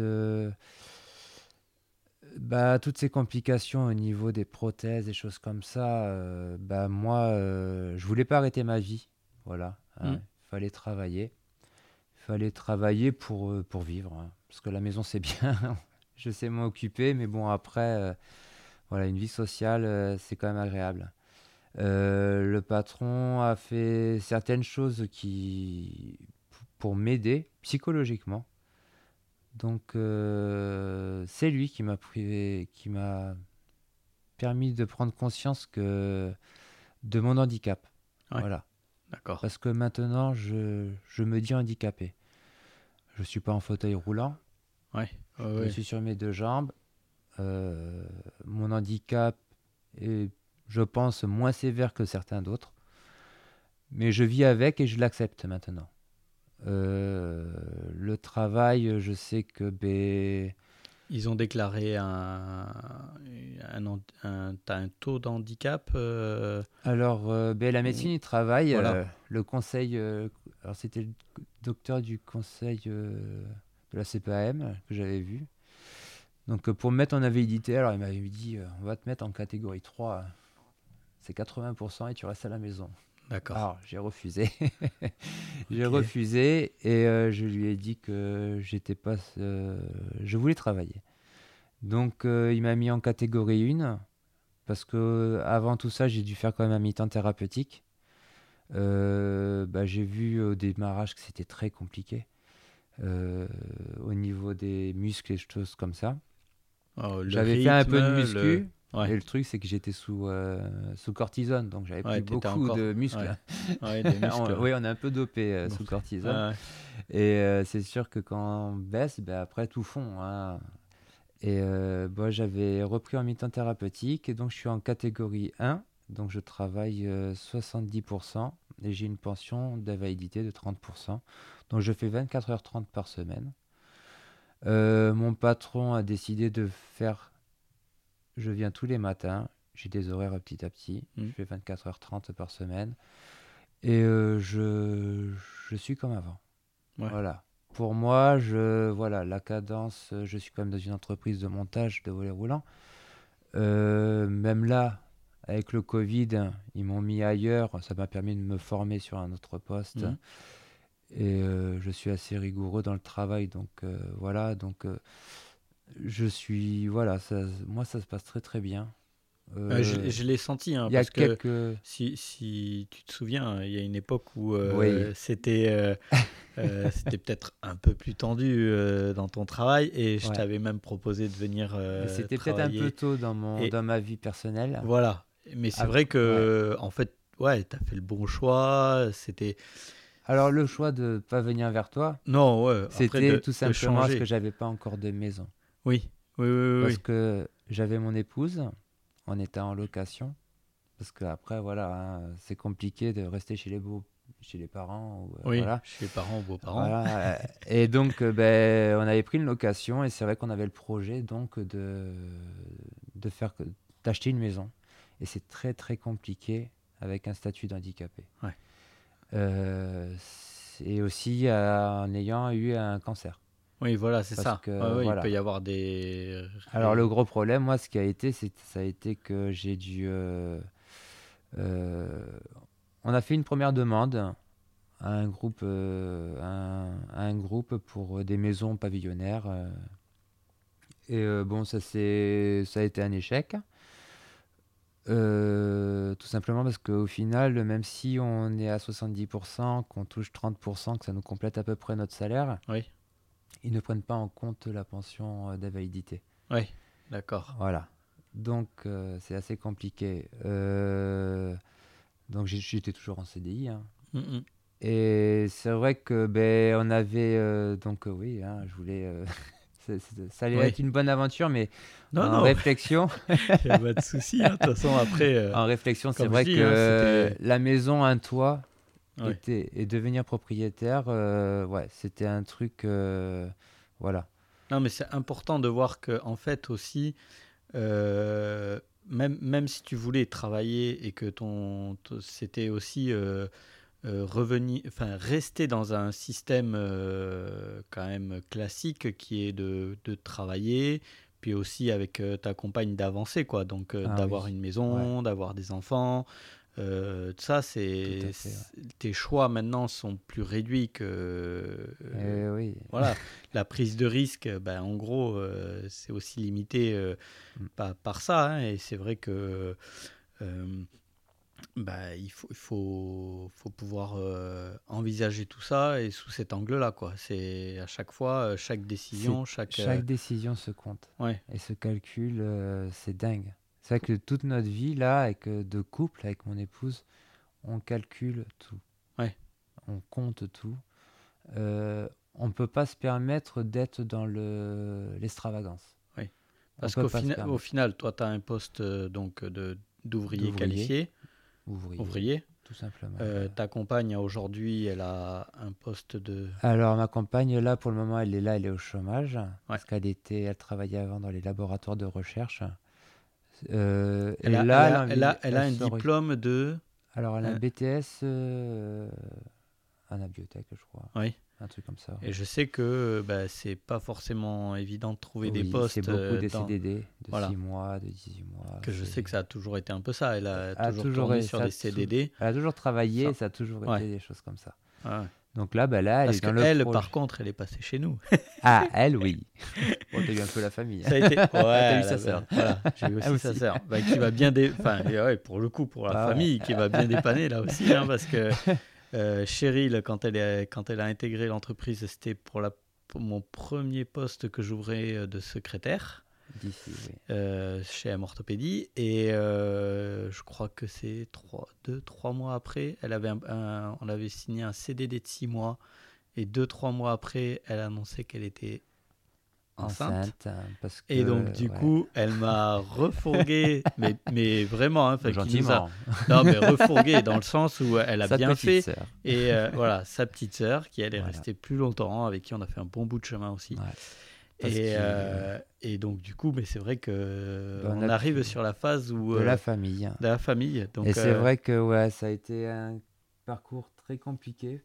[SPEAKER 2] bah, toutes ces complications au niveau des prothèses, des choses comme ça, bah, moi, je voulais pas arrêter ma vie. Voilà, hein.
[SPEAKER 1] Mm.
[SPEAKER 2] il fallait travailler. Il fallait travailler pour, pour vivre. hein. Parce que la maison, c'est bien. je sais m'occuper, mais bon, après, euh, voilà, une vie sociale, euh, c'est quand même agréable. Euh, le patron a fait certaines choses qui, pour m'aider psychologiquement. Donc, c'est lui qui m'a privé, qui m'a permis de prendre conscience que de mon handicap.
[SPEAKER 1] Ouais.
[SPEAKER 2] Voilà.
[SPEAKER 1] D'accord.
[SPEAKER 2] Parce que maintenant, je, je me dis handicapé. Je suis pas en fauteuil roulant.
[SPEAKER 1] Ouais. ouais,
[SPEAKER 2] Je suis sur mes deux jambes. Euh, mon handicap est, je pense, moins sévère que certains d'autres. Mais je vis avec et je l'accepte maintenant. Euh, le travail, je sais que ben,
[SPEAKER 1] Ils ont déclaré un, un, an- un- t'as un taux d'handicap. euh,
[SPEAKER 2] alors ben, la médecine, il travaille.
[SPEAKER 1] Voilà.
[SPEAKER 2] euh, le conseil, alors c'était le docteur du conseil euh, de la CPAM que j'avais vu. Donc euh, pour me mettre en invalidité, alors il m'avait dit, euh, on va te mettre en catégorie 3. C'est 80% et tu restes à la maison.
[SPEAKER 1] D'accord.
[SPEAKER 2] Alors, j'ai refusé. j'ai refusé et euh, je lui ai dit que j'étais pas. euh, je voulais travailler. Donc, euh, il m'a mis en catégorie 1 parce que avant tout ça, j'ai dû faire quand même un mi-temps thérapeutique. Euh, bah, j'ai vu au démarrage que c'était très compliqué euh, au niveau des muscles et choses comme ça.
[SPEAKER 1] Oh, le
[SPEAKER 2] J'avais fait un peu de muscu.
[SPEAKER 1] le- Ouais.
[SPEAKER 2] Et le truc, c'est que j'étais sous, euh, sous cortisone, donc j'avais
[SPEAKER 1] Ouais,
[SPEAKER 2] plus beaucoup
[SPEAKER 1] encore-
[SPEAKER 2] de muscles.
[SPEAKER 1] ouais. Ouais, des muscles.
[SPEAKER 2] On- oui, on est un peu dopé euh, sous cortisone. Et euh, c'est sûr que quand on baisse, ben après tout fond. hein. Et moi, j'avais repris en mi-temps thérapeutique et donc je suis en catégorie 1. Donc je travaille euh, 70% et j'ai une pension d'invalidité de 30%. Donc je fais 24h30 par semaine. Euh, mon patron a décidé de faire... Je viens tous les matins, j'ai des horaires petit à petit. Je fais 24h30 par semaine. Et euh, je, je suis comme avant.
[SPEAKER 1] Ouais.
[SPEAKER 2] Voilà. Pour moi, je, voilà, la cadence, euh, je suis quand même dans une entreprise de montage de volets roulants. Euh, même là, avec le Covid, ils m'ont mis ailleurs. Ça m'a permis de me former sur un autre poste.
[SPEAKER 1] Mhm.
[SPEAKER 2] Et euh, je suis assez rigoureux dans le travail. Donc euh, voilà, donc euh, je suis, voilà, ça, moi ça se passe très très bien.
[SPEAKER 1] Je je l'ai senti, hein,
[SPEAKER 2] il y a
[SPEAKER 1] parce que
[SPEAKER 2] quelques...
[SPEAKER 1] si, si tu te souviens, il y a une époque où
[SPEAKER 2] Oui.
[SPEAKER 1] c'était c'était peut-être un peu plus tendu dans ton travail et je
[SPEAKER 2] Ouais.
[SPEAKER 1] t'avais même proposé de venir
[SPEAKER 2] C'était peut-être un peu tôt dans, mon,
[SPEAKER 1] Et-
[SPEAKER 2] dans ma vie personnelle.
[SPEAKER 1] Voilà. Mais c'est
[SPEAKER 2] Ah,
[SPEAKER 1] vrai que, en fait, ouais, t'as fait le bon choix. C'était.
[SPEAKER 2] Alors le choix de ne pas venir vers toi,
[SPEAKER 1] Non, ouais.
[SPEAKER 2] c'était tout simplement parce que j'avais pas encore de maison.
[SPEAKER 1] Oui, oui, oui, oui.
[SPEAKER 2] Parce
[SPEAKER 1] oui.
[SPEAKER 2] que j'avais mon épouse, on était en location. Parce que après, voilà, hein, c'est compliqué de rester chez les beaux- chez les parents. Ou, euh,
[SPEAKER 1] Oui,
[SPEAKER 2] voilà.
[SPEAKER 1] chez les parents ou beaux-parents.
[SPEAKER 2] Voilà, et donc, euh, ben, on avait pris une location et c'est vrai qu'on avait le projet donc de, de faire d'acheter une maison. Et c'est très très compliqué avec un statut d'handicapé.
[SPEAKER 1] Ouais.
[SPEAKER 2] Euh, et aussi euh, en ayant eu un cancer.
[SPEAKER 1] Oui, voilà, c'est ça.
[SPEAKER 2] que,
[SPEAKER 1] Ouais, ouais,
[SPEAKER 2] voilà.
[SPEAKER 1] Il peut y avoir des.
[SPEAKER 2] Alors le gros problème, moi, ce qui a été, c'est ça a été que j'ai dû. euh, euh, on a fait une première demande à un groupe, euh, un, groupe pour des maisons pavillonnaires. euh, et euh, bon, ça c'est, ça a été un échec. Euh, tout simplement parce qu'au final, même si on est à 70%, qu'on touche 30%, que ça nous complète à peu près notre salaire,
[SPEAKER 1] Oui,
[SPEAKER 2] ils ne prennent pas en compte la pension euh, d'invalidité.
[SPEAKER 1] oui, d'accord.
[SPEAKER 2] Voilà. Donc, euh, c'est assez compliqué. Euh, donc, j'étais toujours en CDI. hein.
[SPEAKER 1] Mm, mm.
[SPEAKER 2] Et c'est vrai que ben, on avait. donc, oui, hein, je voulais. Ça allait
[SPEAKER 1] Oui.
[SPEAKER 2] être une bonne aventure, mais
[SPEAKER 1] Non,
[SPEAKER 2] en
[SPEAKER 1] non,
[SPEAKER 2] réflexion,
[SPEAKER 1] il n'y a pas de souci. hein. De toute façon, après. euh,
[SPEAKER 2] en réflexion, c'est vrai
[SPEAKER 1] dis,
[SPEAKER 2] que
[SPEAKER 1] hein,
[SPEAKER 2] la maison, un toit,
[SPEAKER 1] Ouais.
[SPEAKER 2] était, et devenir propriétaire, euh, ouais, c'était un truc. euh, voilà.
[SPEAKER 1] Non, mais c'est important de voir que, en fait, aussi, même, même si tu voulais travailler et que ton, c'était aussi euh, revenir, enfin, rester dans un système euh, quand même classique qui est de, de travailler, puis aussi avec euh, ta compagne d'avancer, quoi. Donc,
[SPEAKER 2] Ah
[SPEAKER 1] d'avoir
[SPEAKER 2] oui.
[SPEAKER 1] une maison, d'avoir des enfants. ça, c'est
[SPEAKER 2] ouais.
[SPEAKER 1] tes choix maintenant sont plus réduits que
[SPEAKER 2] Eh oui.
[SPEAKER 1] voilà, la prise de risque, ben, en gros, c'est aussi limité
[SPEAKER 2] Mm.
[SPEAKER 1] par, par ça. hein, et c'est vrai que ben, il faut, il faut, faut pouvoir euh, envisager tout ça et sous cet angle-là. quoi. C'est à chaque fois, euh, chaque décision, chaque.
[SPEAKER 2] Chaque
[SPEAKER 1] euh,
[SPEAKER 2] décision se compte.
[SPEAKER 1] ouais,
[SPEAKER 2] Et ce calcul, c'est dingue. C'est vrai que toute notre vie, là, avec, de couple, avec mon épouse, on calcule tout.
[SPEAKER 1] Ouais.
[SPEAKER 2] On compte tout. On ne peut pas se permettre d'être dans le- l'extravagance.
[SPEAKER 1] Oui. Parce qu'au fina- au final, toi, tu as un poste donc, de, D'ouvrier. qualifié,
[SPEAKER 2] Ouvrier,
[SPEAKER 1] ouvrier.
[SPEAKER 2] tout simplement.
[SPEAKER 1] Euh, ta compagne, aujourd'hui, elle a un poste de.
[SPEAKER 2] Alors, ma compagne, là, pour le moment, elle est là, elle est au chômage. Parce qu'elle était, elle travaillait avant dans les laboratoires de recherche. Euh,
[SPEAKER 1] Elle
[SPEAKER 2] et
[SPEAKER 1] a,
[SPEAKER 2] là,
[SPEAKER 1] elle a- elle a- elle a un diplôme de.
[SPEAKER 2] Alors, elle a un
[SPEAKER 1] Euh,
[SPEAKER 2] BTS euh, en abiotech, je crois.
[SPEAKER 1] Oui.
[SPEAKER 2] Un truc comme ça.
[SPEAKER 1] Et je sais que bah, c'est pas forcément évident de trouver des postes.
[SPEAKER 2] C'est beaucoup
[SPEAKER 1] euh,
[SPEAKER 2] des
[SPEAKER 1] dans-
[SPEAKER 2] CDD de
[SPEAKER 1] Voilà.
[SPEAKER 2] 6 mois, de 18 mois.
[SPEAKER 1] que je sais que ça a toujours été un peu ça. Elle a
[SPEAKER 2] A
[SPEAKER 1] toujours,
[SPEAKER 2] toujours été-
[SPEAKER 1] sur des CDD.
[SPEAKER 2] Elle a toujours travaillé,
[SPEAKER 1] Ça.
[SPEAKER 2] a toujours
[SPEAKER 1] Ouais.
[SPEAKER 2] été des choses comme ça.
[SPEAKER 1] Ouais.
[SPEAKER 2] Donc là, bah là elle
[SPEAKER 1] Parce
[SPEAKER 2] est dans le
[SPEAKER 1] qu'elle,
[SPEAKER 2] projet.
[SPEAKER 1] par contre, elle est passée chez nous.
[SPEAKER 2] Ah, elle, oui. bon, t'as eu un peu la famille.
[SPEAKER 1] Ça a été. Ouais,
[SPEAKER 2] T'as eu sa sœur.
[SPEAKER 1] Voilà, j'ai eu aussi,
[SPEAKER 2] Ah,
[SPEAKER 1] sa
[SPEAKER 2] aussi.
[SPEAKER 1] sœur. Bah, qui va bien dé... enfin, ouais, pour le coup, pour la
[SPEAKER 2] Ah ouais.
[SPEAKER 1] famille, qui va bien dépanner là aussi, hein, parce que euh, Cheryl, quand elle, est, quand elle a intégré l'entreprise, c'était pour, la, pour mon premier poste que j'ouvrais euh, de secrétaire.
[SPEAKER 2] D'ici, oui.
[SPEAKER 1] euh, chez M Orthopédie et euh, je crois que c'est trois, deux, trois mois après, elle avait un- un- on avait signé un CDD de six mois et deux, trois mois après, elle annonçait qu'elle était enceinte.
[SPEAKER 2] Enceinte. hein, parce que,
[SPEAKER 1] Et donc du
[SPEAKER 2] ouais,
[SPEAKER 1] coup, elle m'a refourgué, mais, mais vraiment, hein, a-
[SPEAKER 2] gentiment.
[SPEAKER 1] non mais refourgué dans le sens où elle a
[SPEAKER 2] Sa
[SPEAKER 1] bien fait.
[SPEAKER 2] sœur.
[SPEAKER 1] Et euh, voilà, sa petite sœur qui elle est
[SPEAKER 2] Voilà.
[SPEAKER 1] restée plus longtemps, avec qui on a fait un bon bout de chemin aussi.
[SPEAKER 2] Ouais.
[SPEAKER 1] Et, euh, et donc du coup, mais c'est vrai que
[SPEAKER 2] Ben, on
[SPEAKER 1] on
[SPEAKER 2] a
[SPEAKER 1] arrive sur la phase où
[SPEAKER 2] De
[SPEAKER 1] euh,
[SPEAKER 2] la famille.
[SPEAKER 1] de la famille. Donc,
[SPEAKER 2] et c'est
[SPEAKER 1] euh,
[SPEAKER 2] vrai que ouais, ça a été un parcours très compliqué.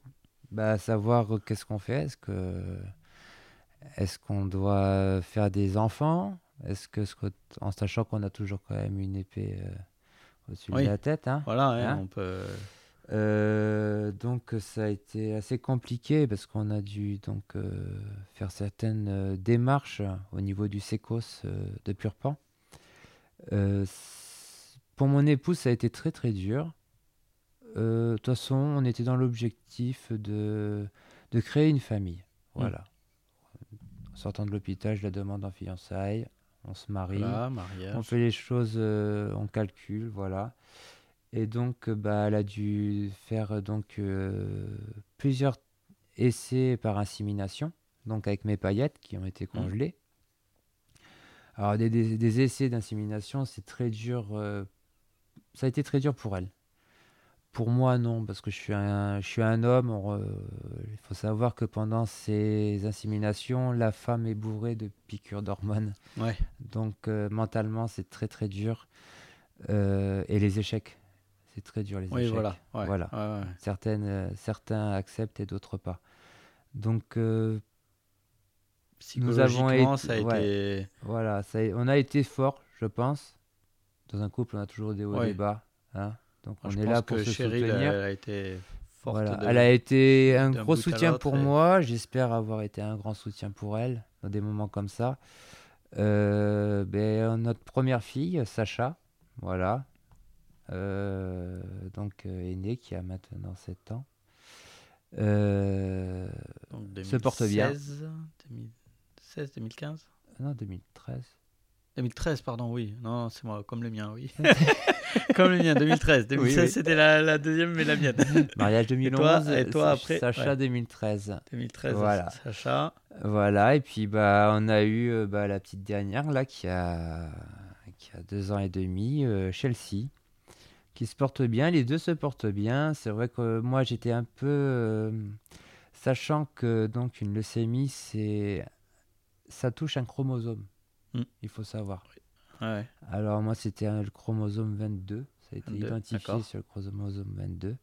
[SPEAKER 2] Bah, savoir euh, qu'est-ce qu'on fait? Est-ce que est-ce qu'on doit faire des enfants? Est-ce que ce que- en sachant qu'on a toujours quand même une épée euh, au-dessus
[SPEAKER 1] Oui.
[SPEAKER 2] de la tête, hein
[SPEAKER 1] Voilà, hein,
[SPEAKER 2] Hein?
[SPEAKER 1] on peut.
[SPEAKER 2] Euh, donc ça a été assez compliqué parce qu'on a dû donc euh, faire certaines euh, démarches au niveau du sécos euh, de Purpan. Euh, pour mon épouse, ça a été très très dur. Euh, De toute façon, on était dans l'objectif de, de créer une famille. Voilà. En sortant de l'hôpital, je la demande en fiançailles, on se marie.
[SPEAKER 1] Voilà.
[SPEAKER 2] On fait les choses, euh, on calcule, voilà. Et donc, euh, bah, elle a dû faire euh, donc euh, plusieurs essais par insémination, donc avec mes paillettes qui ont été congelées. Alors, des, des- des essais d'insémination, c'est très dur. euh, ça a été très dur pour elle. Pour moi, non, parce que je suis un, je suis un homme. on re- Il faut savoir que pendant ces inséminations, la femme est bourrée de piqûres d'hormones.
[SPEAKER 1] Ouais.
[SPEAKER 2] Donc euh, mentalement, c'est très très dur. Euh, et les échecs, c'est très dur les
[SPEAKER 1] Oui,
[SPEAKER 2] échecs.
[SPEAKER 1] voilà. ouais,
[SPEAKER 2] Voilà.
[SPEAKER 1] ouais, ouais.
[SPEAKER 2] Certaines, euh, certains acceptent et d'autres pas. Donc euh, Nous avons été-
[SPEAKER 1] ça a été.
[SPEAKER 2] voilà, ça, a- on a été fort, je pense. Dans un couple, on a toujours des hauts et des bas. hein. Donc on
[SPEAKER 1] je
[SPEAKER 2] est
[SPEAKER 1] pense
[SPEAKER 2] là pour
[SPEAKER 1] que
[SPEAKER 2] se
[SPEAKER 1] Cheryl,
[SPEAKER 2] soutenir.
[SPEAKER 1] elle a été forte.
[SPEAKER 2] Voilà.
[SPEAKER 1] de-
[SPEAKER 2] Elle a été un gros soutien pour
[SPEAKER 1] et-
[SPEAKER 2] moi. J'espère avoir été un grand soutien pour elle dans des moments comme ça. Euh, ben, notre première fille, Sacha, voilà, euh, donc euh, est née, qui a maintenant 7 ans. Euh,
[SPEAKER 1] donc
[SPEAKER 2] se porte bien.
[SPEAKER 1] 2016, 2016, 2015
[SPEAKER 2] non, 2013.
[SPEAKER 1] 2013, pardon, oui. Non, c'est moi, comme le mien, oui. comme le mien, 2013. 2016,
[SPEAKER 2] oui.
[SPEAKER 1] c'était la, la deuxième, mais la mienne.
[SPEAKER 2] Mariage 2011.
[SPEAKER 1] et toi,
[SPEAKER 2] Sa-
[SPEAKER 1] après,
[SPEAKER 2] Sacha
[SPEAKER 1] ouais.
[SPEAKER 2] 2013.
[SPEAKER 1] 2013,
[SPEAKER 2] Voilà.
[SPEAKER 1] Sacha.
[SPEAKER 2] Voilà, et puis bah, on a eu euh, bah, la petite dernière là qui a, qui a deux ans et demi, euh, Chelsea, qui se porte bien. Les deux se portent bien. C'est vrai que moi j'étais un peu. euh, sachant que donc une leucémie, c'est ça touche un chromosome,
[SPEAKER 1] Mm.
[SPEAKER 2] il faut savoir.
[SPEAKER 1] Ouais.
[SPEAKER 2] Alors moi c'était le chromosome 22, ça a été
[SPEAKER 1] 22,
[SPEAKER 2] identifié sur le chromosome 22.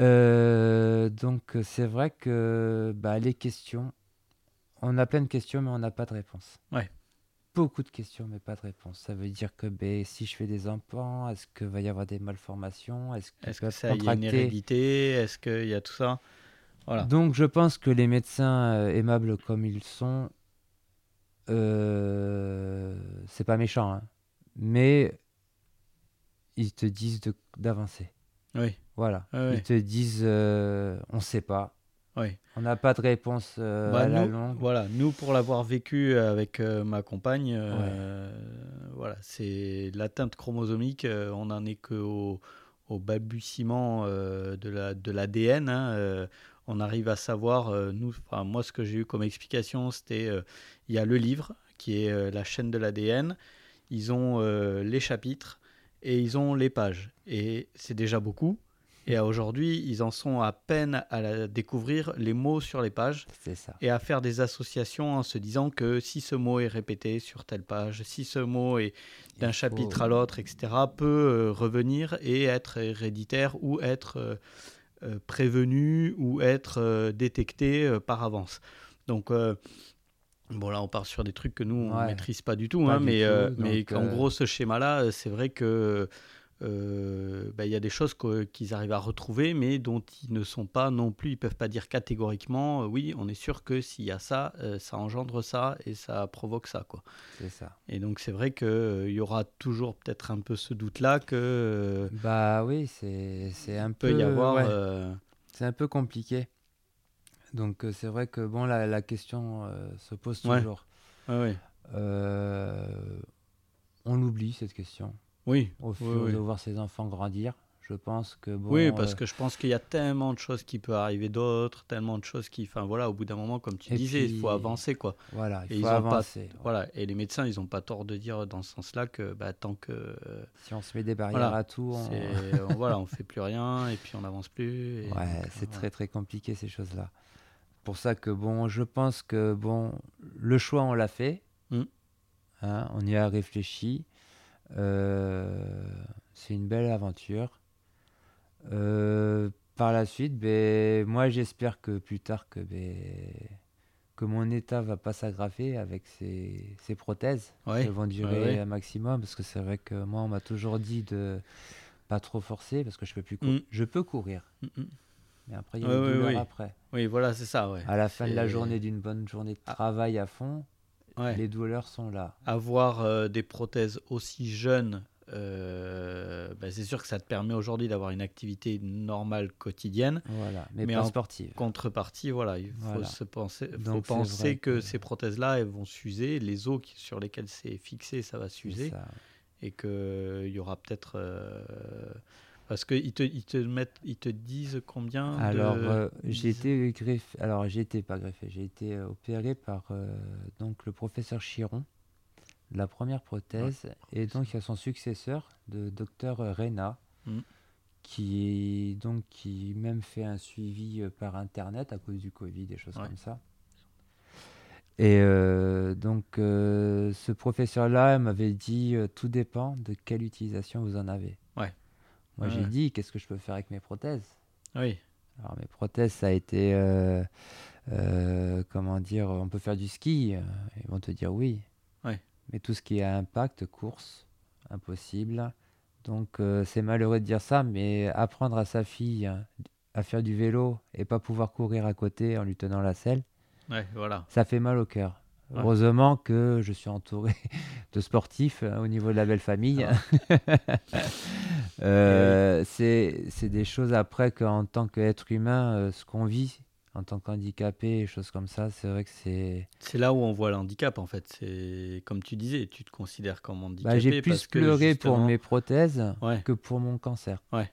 [SPEAKER 2] Euh, donc c'est vrai que bah, les questions, on a plein de questions mais on n'a pas de réponse.
[SPEAKER 1] Ouais.
[SPEAKER 2] Beaucoup de questions mais pas de réponse. Ça veut dire que ben, si je fais des enfants, est-ce qu'il va y avoir des malformations? Est-ce
[SPEAKER 1] que ça, y a une hérédité? Est-ce qu'il y a tout ça? Voilà.
[SPEAKER 2] Donc je pense que les médecins euh, aimables comme ils sont, euh, c'est pas méchant, hein, mais ils te disent de- d'avancer.
[SPEAKER 1] Oui,
[SPEAKER 2] Voilà.
[SPEAKER 1] Ouais.
[SPEAKER 2] Ils te disent euh, on sait pas,
[SPEAKER 1] oui.
[SPEAKER 2] on n'a pas de réponse euh,
[SPEAKER 1] Bah,
[SPEAKER 2] à la
[SPEAKER 1] nous,
[SPEAKER 2] longue.
[SPEAKER 1] voilà, nous, pour l'avoir vécu avec euh, ma compagne, voilà, c'est l'atteinte chromosomique, on n'en est qu'au au balbutiement de la de l'ADN. hein, euh, on arrive à savoir, euh, nous, enfin, moi, ce que j'ai eu comme explication, c'était euh, il y a le livre qui est euh, la chaîne de l'ADN, ils ont les chapitres et ils ont les pages. Et c'est déjà beaucoup. Et aujourd'hui, ils en sont à peine à la- découvrir les mots sur les pages
[SPEAKER 2] ça.
[SPEAKER 1] et à faire des associations en se disant que si ce mot est répété sur telle page, si ce mot est d'un chapitre à l'autre, etc., peut revenir et être héréditaire ou être prévenu ou être euh, détecté euh, par avance. Donc, euh, bon, là, on part sur des trucs que nous, on ne
[SPEAKER 2] Ouais.
[SPEAKER 1] maîtrise pas du tout,
[SPEAKER 2] Pas
[SPEAKER 1] hein,
[SPEAKER 2] du
[SPEAKER 1] mais,
[SPEAKER 2] tout,
[SPEAKER 1] euh, mais en
[SPEAKER 2] euh,
[SPEAKER 1] gros, ce schéma-là, euh, c'est vrai que. Euh, bah, il y a des choses qu'ils arrivent à retrouver, mais dont ils ne sont pas non plus, ils peuvent pas dire catégoriquement, euh, oui, on est sûr que s'il y a ça, euh, ça engendre ça et ça provoque ça. Quoi.
[SPEAKER 2] C'est ça.
[SPEAKER 1] Et donc c'est vrai qu'il y aura toujours peut-être un peu ce doute-là que
[SPEAKER 2] Bah oui, c'est c'est un peu.
[SPEAKER 1] y avoir...
[SPEAKER 2] ouais, C'est un peu compliqué. Donc euh, c'est vrai que bon, la, la question euh, se pose toujours.
[SPEAKER 1] ouais, ouais.
[SPEAKER 2] Euh, on oublie cette question
[SPEAKER 1] Oui,
[SPEAKER 2] au fur
[SPEAKER 1] oui, oui.
[SPEAKER 2] de voir ses enfants grandir. Je pense que bon.
[SPEAKER 1] oui, parce
[SPEAKER 2] euh,
[SPEAKER 1] que je pense qu'il y a tellement de choses qui peuvent arriver d'autres, tellement de choses qui... Enfin voilà, au bout d'un moment, comme tu
[SPEAKER 2] Et
[SPEAKER 1] disais, il faut avancer. quoi.
[SPEAKER 2] voilà, il
[SPEAKER 1] et
[SPEAKER 2] faut
[SPEAKER 1] ils ont pas-
[SPEAKER 2] avancer.
[SPEAKER 1] Voilà, et les médecins, ils n'ont pas tort de dire dans ce sens-là que bah, tant que...
[SPEAKER 2] Si on se met des barrières
[SPEAKER 1] Voilà,
[SPEAKER 2] à tout, on...
[SPEAKER 1] voilà, on fait plus rien et puis on n'avance plus. et
[SPEAKER 2] ouais, c'est très très compliqué ces choses-là. Pour ça que bon, je pense que bon, le choix on l'a fait,
[SPEAKER 1] Mm.
[SPEAKER 2] hein, on y a réfléchi. Euh, c'est une belle aventure. Euh, par la suite, ben, moi j'espère que plus tard que, ben, que mon état va pas s'aggraver avec ces, ces prothèses.
[SPEAKER 1] Ouais,
[SPEAKER 2] Elles vont durer
[SPEAKER 1] ouais.
[SPEAKER 2] un maximum parce que c'est vrai que moi on m'a toujours dit de pas trop forcer parce que je peux plus cou-
[SPEAKER 1] Mm.
[SPEAKER 2] je peux courir
[SPEAKER 1] mm, mm.
[SPEAKER 2] mais après il y a
[SPEAKER 1] ouais,
[SPEAKER 2] douleurs
[SPEAKER 1] ouais.
[SPEAKER 2] après
[SPEAKER 1] Oui, voilà, c'est ça, ouais.
[SPEAKER 2] à la fin de la journée d'une bonne journée de
[SPEAKER 1] Ah.
[SPEAKER 2] travail à fond
[SPEAKER 1] Ouais.
[SPEAKER 2] les douleurs sont là
[SPEAKER 1] Avoir euh, des prothèses aussi jeunes, euh, bah, c'est sûr que ça te permet aujourd'hui d'avoir une activité normale quotidienne.
[SPEAKER 2] voilà mais,
[SPEAKER 1] Mais
[SPEAKER 2] pas
[SPEAKER 1] en
[SPEAKER 2] sportive
[SPEAKER 1] Contrepartie, voilà, il faut
[SPEAKER 2] Voilà.
[SPEAKER 1] se penser, faut penser que,
[SPEAKER 2] que-
[SPEAKER 1] ces prothèses-là, elles vont s'user, les os sur lesquels c'est fixé, ça va s'user, et qu'il y aura peut-être... parce qu'ils te, ils te, mettent, ils te disent combien de-
[SPEAKER 2] alors euh, j'ai été greffé alors j'ai été pas greffé j'ai été euh, opéré par euh, donc le professeur Chiron la première prothèse et donc il y a son successeur de docteur Reyna
[SPEAKER 1] Mm.
[SPEAKER 2] qui donc qui même fait un suivi euh, par internet à cause du Covid, des choses
[SPEAKER 1] Ouais.
[SPEAKER 2] comme ça. Et euh, donc euh, ce professeur-là m'avait dit euh, tout dépend de quelle utilisation vous en avez.
[SPEAKER 1] Ouais.
[SPEAKER 2] Moi j'ai dit qu'est-ce que je peux faire avec mes prothèses?
[SPEAKER 1] Oui,
[SPEAKER 2] Alors mes prothèses ça a été euh, euh, comment dire on peut faire du ski. euh, Ils vont te dire oui.
[SPEAKER 1] Ouais.
[SPEAKER 2] Mais tout ce qui est impact, course, impossible. Donc euh, c'est malheureux de dire ça, mais apprendre à sa fille à faire du vélo et pas pouvoir courir à côté en lui tenant la selle,
[SPEAKER 1] ouais, voilà.
[SPEAKER 2] ça fait mal au cœur.
[SPEAKER 1] Ouais.
[SPEAKER 2] Heureusement que je suis entouré de sportifs hein, au niveau de la belle famille. Euh, c'est c'est des choses après qu'en tant qu'être humain, euh, ce qu'on vit en tant qu'handicapé, choses comme ça, c'est vrai que c'est...
[SPEAKER 1] C'est là où on voit le handicap en fait. C'est comme tu disais, tu te considères comme handicapé.
[SPEAKER 2] Bah, j'ai plus pleuré pour mes prothèses
[SPEAKER 1] Ouais,
[SPEAKER 2] que pour mon cancer.
[SPEAKER 1] ouais,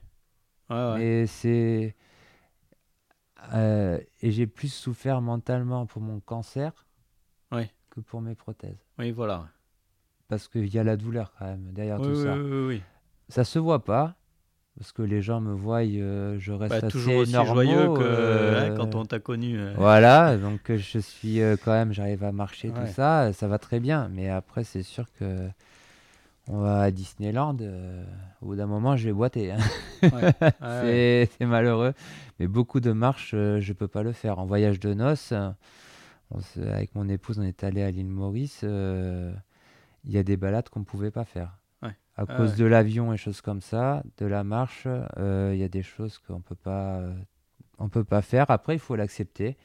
[SPEAKER 1] ouais.
[SPEAKER 2] Et c'est. euh, et j'ai plus souffert mentalement pour mon cancer. Que pour mes prothèses.
[SPEAKER 1] Oui, voilà.
[SPEAKER 2] Parce qu'il y a la douleur quand même derrière
[SPEAKER 1] Oui,
[SPEAKER 2] tout
[SPEAKER 1] oui,
[SPEAKER 2] ça.
[SPEAKER 1] oui, oui, oui.
[SPEAKER 2] Ça se voit pas. Parce que les gens me voient, euh, je reste
[SPEAKER 1] Bah,
[SPEAKER 2] assez
[SPEAKER 1] toujours aussi
[SPEAKER 2] normaux,
[SPEAKER 1] joyeux que
[SPEAKER 2] euh,
[SPEAKER 1] hein, quand on t'a connu. euh.
[SPEAKER 2] Voilà, donc je suis quand même, j'arrive à marcher,
[SPEAKER 1] Ouais.
[SPEAKER 2] tout ça, ça va très bien. Mais après, c'est sûr que on va à Disneyland, au bout d'un moment, je vais boiter. hein.
[SPEAKER 1] Ouais, ouais, ouais.
[SPEAKER 2] c'est malheureux. Mais beaucoup de marches, je peux pas le faire. En voyage de noces, on avec mon épouse, on est allé à l'île Maurice. euh, Il y a des balades qu'on pouvait pas faire.
[SPEAKER 1] Ouais.
[SPEAKER 2] À
[SPEAKER 1] Ah
[SPEAKER 2] cause
[SPEAKER 1] ouais.
[SPEAKER 2] de l'avion et choses comme ça, de la marche, euh, il y a des choses qu'on peut pas, euh, on peut pas faire. Après, il faut l'accepter.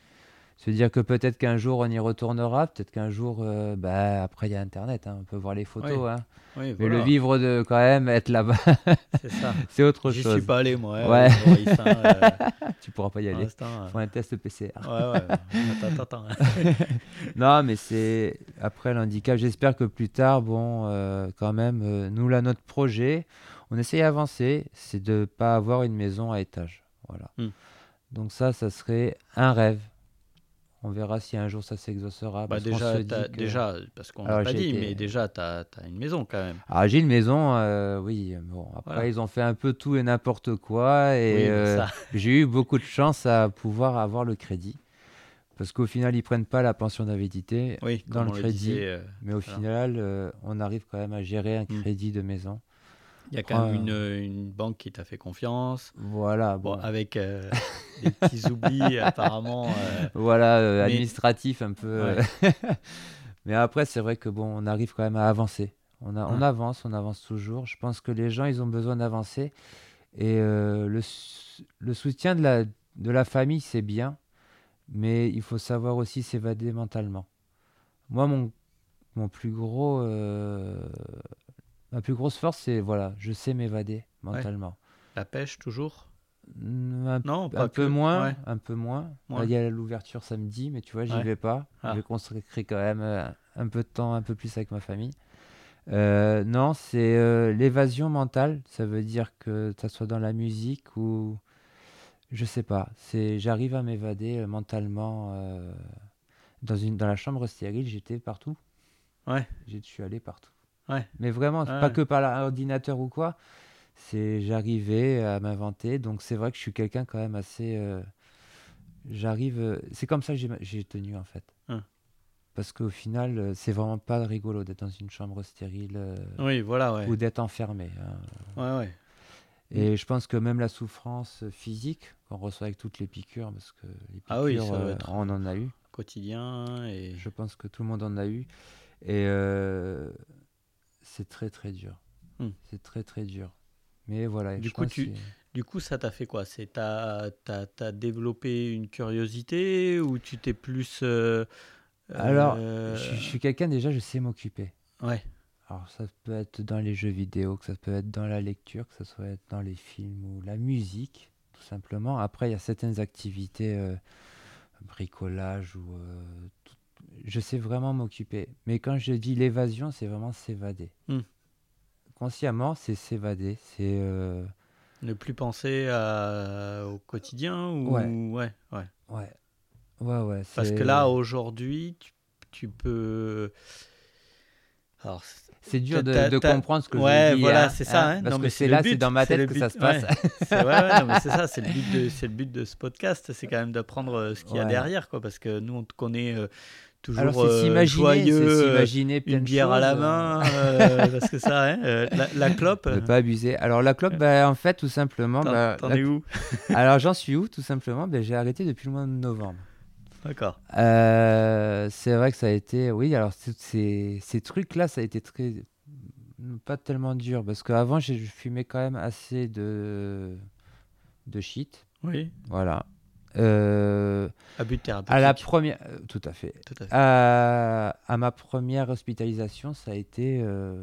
[SPEAKER 2] Se dire que peut-être qu'un jour on y retournera, peut-être qu'un jour, euh, bah, après il y a Internet, hein, on peut voir les photos.
[SPEAKER 1] Oui,
[SPEAKER 2] hein.
[SPEAKER 1] Oui,
[SPEAKER 2] Mais le vivre de quand même être là-bas,
[SPEAKER 1] c'est ça.
[SPEAKER 2] c'est autre
[SPEAKER 1] J'y
[SPEAKER 2] chose.
[SPEAKER 1] suis pas allé moi. hein,
[SPEAKER 2] Ouais.
[SPEAKER 1] Maurice, euh,
[SPEAKER 2] Tu pourras pas y
[SPEAKER 1] pour
[SPEAKER 2] aller.
[SPEAKER 1] euh.
[SPEAKER 2] Faut un test PCR.
[SPEAKER 1] Ouais, ouais. Attends, attends, attends.
[SPEAKER 2] Non, mais c'est après l'handicap. J'espère que plus tard, bon, euh, quand même, euh, nous là, notre projet, on essaye d'avancer, c'est de pas avoir une maison à étage. Voilà.
[SPEAKER 1] Hmm.
[SPEAKER 2] Donc ça, ça serait un rêve. On verra si un jour ça s'exaucera.
[SPEAKER 1] Bah déjà,
[SPEAKER 2] que-
[SPEAKER 1] parce qu'on n'a pas dit,
[SPEAKER 2] été-
[SPEAKER 1] mais déjà, tu as, une maison quand même.
[SPEAKER 2] Ah, j'ai une maison, euh, oui. Bon, après,
[SPEAKER 1] Voilà.
[SPEAKER 2] ils ont fait un peu tout et n'importe quoi. Et
[SPEAKER 1] Oui,
[SPEAKER 2] euh, j'ai eu beaucoup de chance à pouvoir avoir le crédit. Parce qu'au final, ils prennent pas la pension d'invalidité.
[SPEAKER 1] Oui,
[SPEAKER 2] dans le crédit.
[SPEAKER 1] disait, euh,
[SPEAKER 2] Mais au
[SPEAKER 1] Voilà.
[SPEAKER 2] final, on arrive quand même à gérer un
[SPEAKER 1] Mm.
[SPEAKER 2] crédit de maison.
[SPEAKER 1] Il y a quand même une, une banque qui t'a fait confiance.
[SPEAKER 2] Voilà,
[SPEAKER 1] Bon,
[SPEAKER 2] bon.
[SPEAKER 1] avec euh, des petits oublis apparemment. euh,
[SPEAKER 2] Voilà, euh,
[SPEAKER 1] Mais-
[SPEAKER 2] administratif un peu. euh. Mais après, c'est vrai que bon, on arrive quand même à avancer. On, a, on
[SPEAKER 1] Ouais.
[SPEAKER 2] avance, on avance toujours. Je pense que les gens, ils ont besoin d'avancer. Et le, le soutien de la, de la famille, c'est bien. Mais il faut savoir aussi s'évader mentalement. Moi, mon, mon plus gros, ma plus grosse force, c'est voilà, je sais m'évader mentalement.
[SPEAKER 1] la pêche toujours?
[SPEAKER 2] Un
[SPEAKER 1] Non,
[SPEAKER 2] un
[SPEAKER 1] pas
[SPEAKER 2] peu
[SPEAKER 1] que.
[SPEAKER 2] moins,
[SPEAKER 1] Ouais.
[SPEAKER 2] un peu moins.
[SPEAKER 1] Ouais.
[SPEAKER 2] Il y a l'ouverture samedi, mais tu vois, j'y
[SPEAKER 1] Ouais.
[SPEAKER 2] vais pas.
[SPEAKER 1] Ah.
[SPEAKER 2] Je vais consacrer quand même euh, un peu de temps, un peu plus avec ma famille. Euh, non, c'est euh, l'évasion mentale. Ça veut dire que ça soit dans la musique ou je sais pas. C'est j'arrive à m'évader mentalement euh, dans une dans la chambre stérile. J'étais partout.
[SPEAKER 1] Ouais.
[SPEAKER 2] Je suis allé partout.
[SPEAKER 1] Ouais.
[SPEAKER 2] Mais vraiment,
[SPEAKER 1] Ouais.
[SPEAKER 2] pas que par l'ordinateur ou quoi. C'est j'arrivais à m'inventer. Donc c'est vrai que je suis quelqu'un quand même assez. euh, J'arrive. euh, C'est comme ça que j'ai tenu en fait.
[SPEAKER 1] Hum.
[SPEAKER 2] Parce qu'au final, euh, c'est vraiment pas rigolo d'être dans une chambre stérile euh,
[SPEAKER 1] Oui, voilà, ouais.
[SPEAKER 2] ou d'être enfermé. hein.
[SPEAKER 1] Ouais, ouais.
[SPEAKER 2] Et je pense que même la souffrance physique qu'on reçoit avec toutes les piqûres, parce que les piqûres,
[SPEAKER 1] Ah oui,
[SPEAKER 2] euh, on en a eu.
[SPEAKER 1] Quotidien et.
[SPEAKER 2] Je pense que tout le monde en a eu. Et euh, c'est très très dur.
[SPEAKER 1] Hmm.
[SPEAKER 2] C'est très très dur. Mais voilà.
[SPEAKER 1] Du coup, tu- Du coup, ça t'a fait quoi? C'est t'as as, développé une curiosité ou tu t'es plus. euh,
[SPEAKER 2] Alors,
[SPEAKER 1] euh,
[SPEAKER 2] je, je suis quelqu'un déjà, je sais m'occuper.
[SPEAKER 1] Ouais,
[SPEAKER 2] Alors ça peut être dans les jeux vidéo, que ça peut être dans la lecture, que ça soit être dans les films ou la musique, tout simplement. Après, il y a certaines activités, euh, bricolage ou... Je sais vraiment m'occuper. Mais quand je dis l'évasion, c'est vraiment s'évader.
[SPEAKER 1] Hmm.
[SPEAKER 2] Consciemment, c'est s'évader. C'est... euh,
[SPEAKER 1] ne plus penser à- au quotidien ou.
[SPEAKER 2] Ouais.
[SPEAKER 1] ouais, ouais.
[SPEAKER 2] Ouais. Ouais, ouais.
[SPEAKER 1] Parce que là, aujourd'hui, tu, tu peux. Alors,
[SPEAKER 2] C'est dur de, comprendre ce que
[SPEAKER 1] ouais,
[SPEAKER 2] je dis.
[SPEAKER 1] voilà,
[SPEAKER 2] hein,
[SPEAKER 1] c'est ça,
[SPEAKER 2] hein,
[SPEAKER 1] hein.
[SPEAKER 2] Parce
[SPEAKER 1] Non,
[SPEAKER 2] que
[SPEAKER 1] mais
[SPEAKER 2] c'est là, c'est dans ma tête que ça se passe.
[SPEAKER 1] ouais. C'est ouais, ça, c'est le but de le but de ce podcast, c'est quand même d'apprendre euh, ce qu'il y a derrière quoi parce que nous on te connaît euh, toujours
[SPEAKER 2] Alors,
[SPEAKER 1] euh,
[SPEAKER 2] c'est s'imaginer,
[SPEAKER 1] joyeux,
[SPEAKER 2] c'est
[SPEAKER 1] euh,
[SPEAKER 2] s'imaginer plein
[SPEAKER 1] une
[SPEAKER 2] de
[SPEAKER 1] bière à la
[SPEAKER 2] choses, euh,
[SPEAKER 1] main euh, parce que ça hein, euh, la, la clope
[SPEAKER 2] Ne pas abuser. Alors la clope, bah, en fait, tout simplement,
[SPEAKER 1] t'en
[SPEAKER 2] bah,
[SPEAKER 1] t'en
[SPEAKER 2] la-
[SPEAKER 1] es où?
[SPEAKER 2] Alors j'en suis où Tout simplement, bah, j'ai arrêté depuis le mois de novembre.
[SPEAKER 1] D'accord.
[SPEAKER 2] Euh, c'est vrai que ça a été, oui, alors ces, ces trucs-là, ça a été très, pas tellement dur, parce qu'avant, j'ai je fumais quand même assez de, de shit,
[SPEAKER 1] Oui.
[SPEAKER 2] voilà. Euh,
[SPEAKER 1] Abus de thérapeutique.
[SPEAKER 2] à la première, euh, tout à fait.
[SPEAKER 1] Tout à fait.
[SPEAKER 2] À, à ma première hospitalisation, ça a été, euh,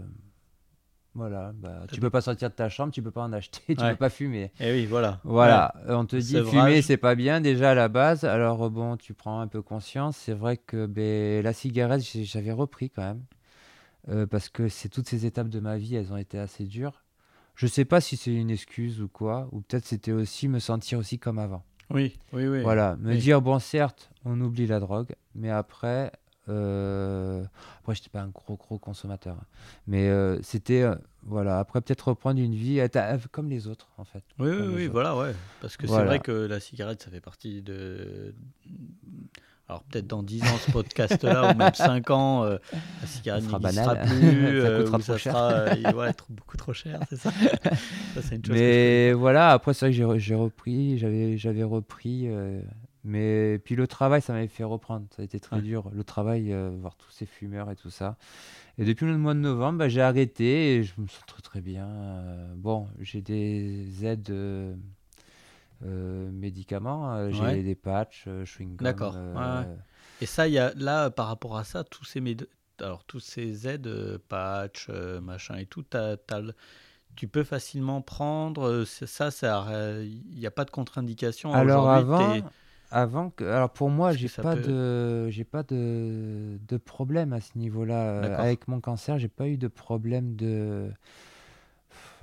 [SPEAKER 2] voilà, bah, tu peux pas sortir de ta chambre, tu peux pas en acheter, tu
[SPEAKER 1] Ouais.
[SPEAKER 2] peux pas fumer.
[SPEAKER 1] Et oui, voilà.
[SPEAKER 2] Voilà, euh, on te dit
[SPEAKER 1] Sevrage.
[SPEAKER 2] fumer c'est pas bien déjà à la base. Alors euh, bon, tu prends un peu conscience. C'est vrai que ben, la cigarette, j'avais repris quand même Euh, parce que c'est toutes ces étapes de ma vie, elles ont été assez dures. Je sais pas si c'est une excuse ou quoi, ou peut-être c'était aussi me sentir aussi comme avant.
[SPEAKER 1] Oui, oui, oui.
[SPEAKER 2] Voilà, me
[SPEAKER 1] Oui.
[SPEAKER 2] dire bon certes, on oublie la drogue, mais après, euh... après j'étais pas un gros gros consommateur, hein. mais euh, c'était euh, voilà. Après peut-être reprendre une vie être comme les autres en fait.
[SPEAKER 1] Oui, oui, oui, voilà, ouais. Parce que c'est vrai que la cigarette, ça fait partie de. Alors peut-être dans 10 ans, ce podcast-là, ou même 5 ans, euh, la cigarette
[SPEAKER 2] Ça sera
[SPEAKER 1] n'existera
[SPEAKER 2] banal.
[SPEAKER 1] plus,
[SPEAKER 2] Ça
[SPEAKER 1] euh,
[SPEAKER 2] coûtera
[SPEAKER 1] ou
[SPEAKER 2] trop
[SPEAKER 1] ça
[SPEAKER 2] cher.
[SPEAKER 1] sera euh, il va être beaucoup trop cher, c'est ça Ça, c'est une chose
[SPEAKER 2] Mais voilà, après c'est vrai que j'ai re- j'ai repris, j'avais j'avais repris, euh, mais puis le travail ça m'avait fait reprendre, ça a été très
[SPEAKER 1] Ouais.
[SPEAKER 2] dur, le travail, euh, voir tous ces fumeurs et tout ça. Et depuis le mois de novembre, bah, j'ai arrêté et je me sens très très bien. bon, j'ai des aides euh, médicaments, euh, j'ai
[SPEAKER 1] Ouais.
[SPEAKER 2] des patchs, euh, chewing-gum.
[SPEAKER 1] D'accord, ouais. Et ça, il y a, là, par rapport à ça, tous ces, alors, tous ces aides, patch, euh, machin et tout, tu peux facilement prendre. ça, ça il n'y a pas de contre-indication.
[SPEAKER 2] Alors
[SPEAKER 1] Aujourd'hui,
[SPEAKER 2] avant, avant que, alors pour moi, j'ai pas
[SPEAKER 1] peut-
[SPEAKER 2] de, j'ai pas de, de problème à ce niveau-là. Avec mon cancer, j'ai pas eu de problème de.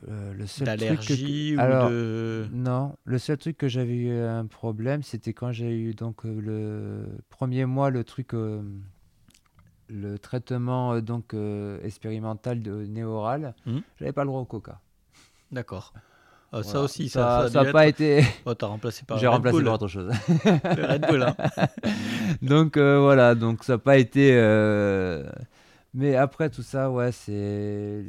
[SPEAKER 2] Euh, le seul truc que-
[SPEAKER 1] ou
[SPEAKER 2] alors,
[SPEAKER 1] de.
[SPEAKER 2] Non, le seul truc que j'avais eu un problème, c'était quand j'ai eu donc euh, le premier mois le truc, euh, le traitement donc euh, expérimental de néoral.
[SPEAKER 1] Mhm.
[SPEAKER 2] J'avais pas le droit au coca.
[SPEAKER 1] D'accord. Ah, Ça aussi, ça,
[SPEAKER 2] ça,
[SPEAKER 1] ça,
[SPEAKER 2] a
[SPEAKER 1] dû
[SPEAKER 2] pas
[SPEAKER 1] être-
[SPEAKER 2] été.
[SPEAKER 1] Oh, t'as remplacé par
[SPEAKER 2] J'ai remplacé
[SPEAKER 1] Bull.
[SPEAKER 2] par autre chose.
[SPEAKER 1] Le Red Bull, hein.
[SPEAKER 2] donc voilà, donc ça n'a pas été. Mais après tout ça, ouais, c'est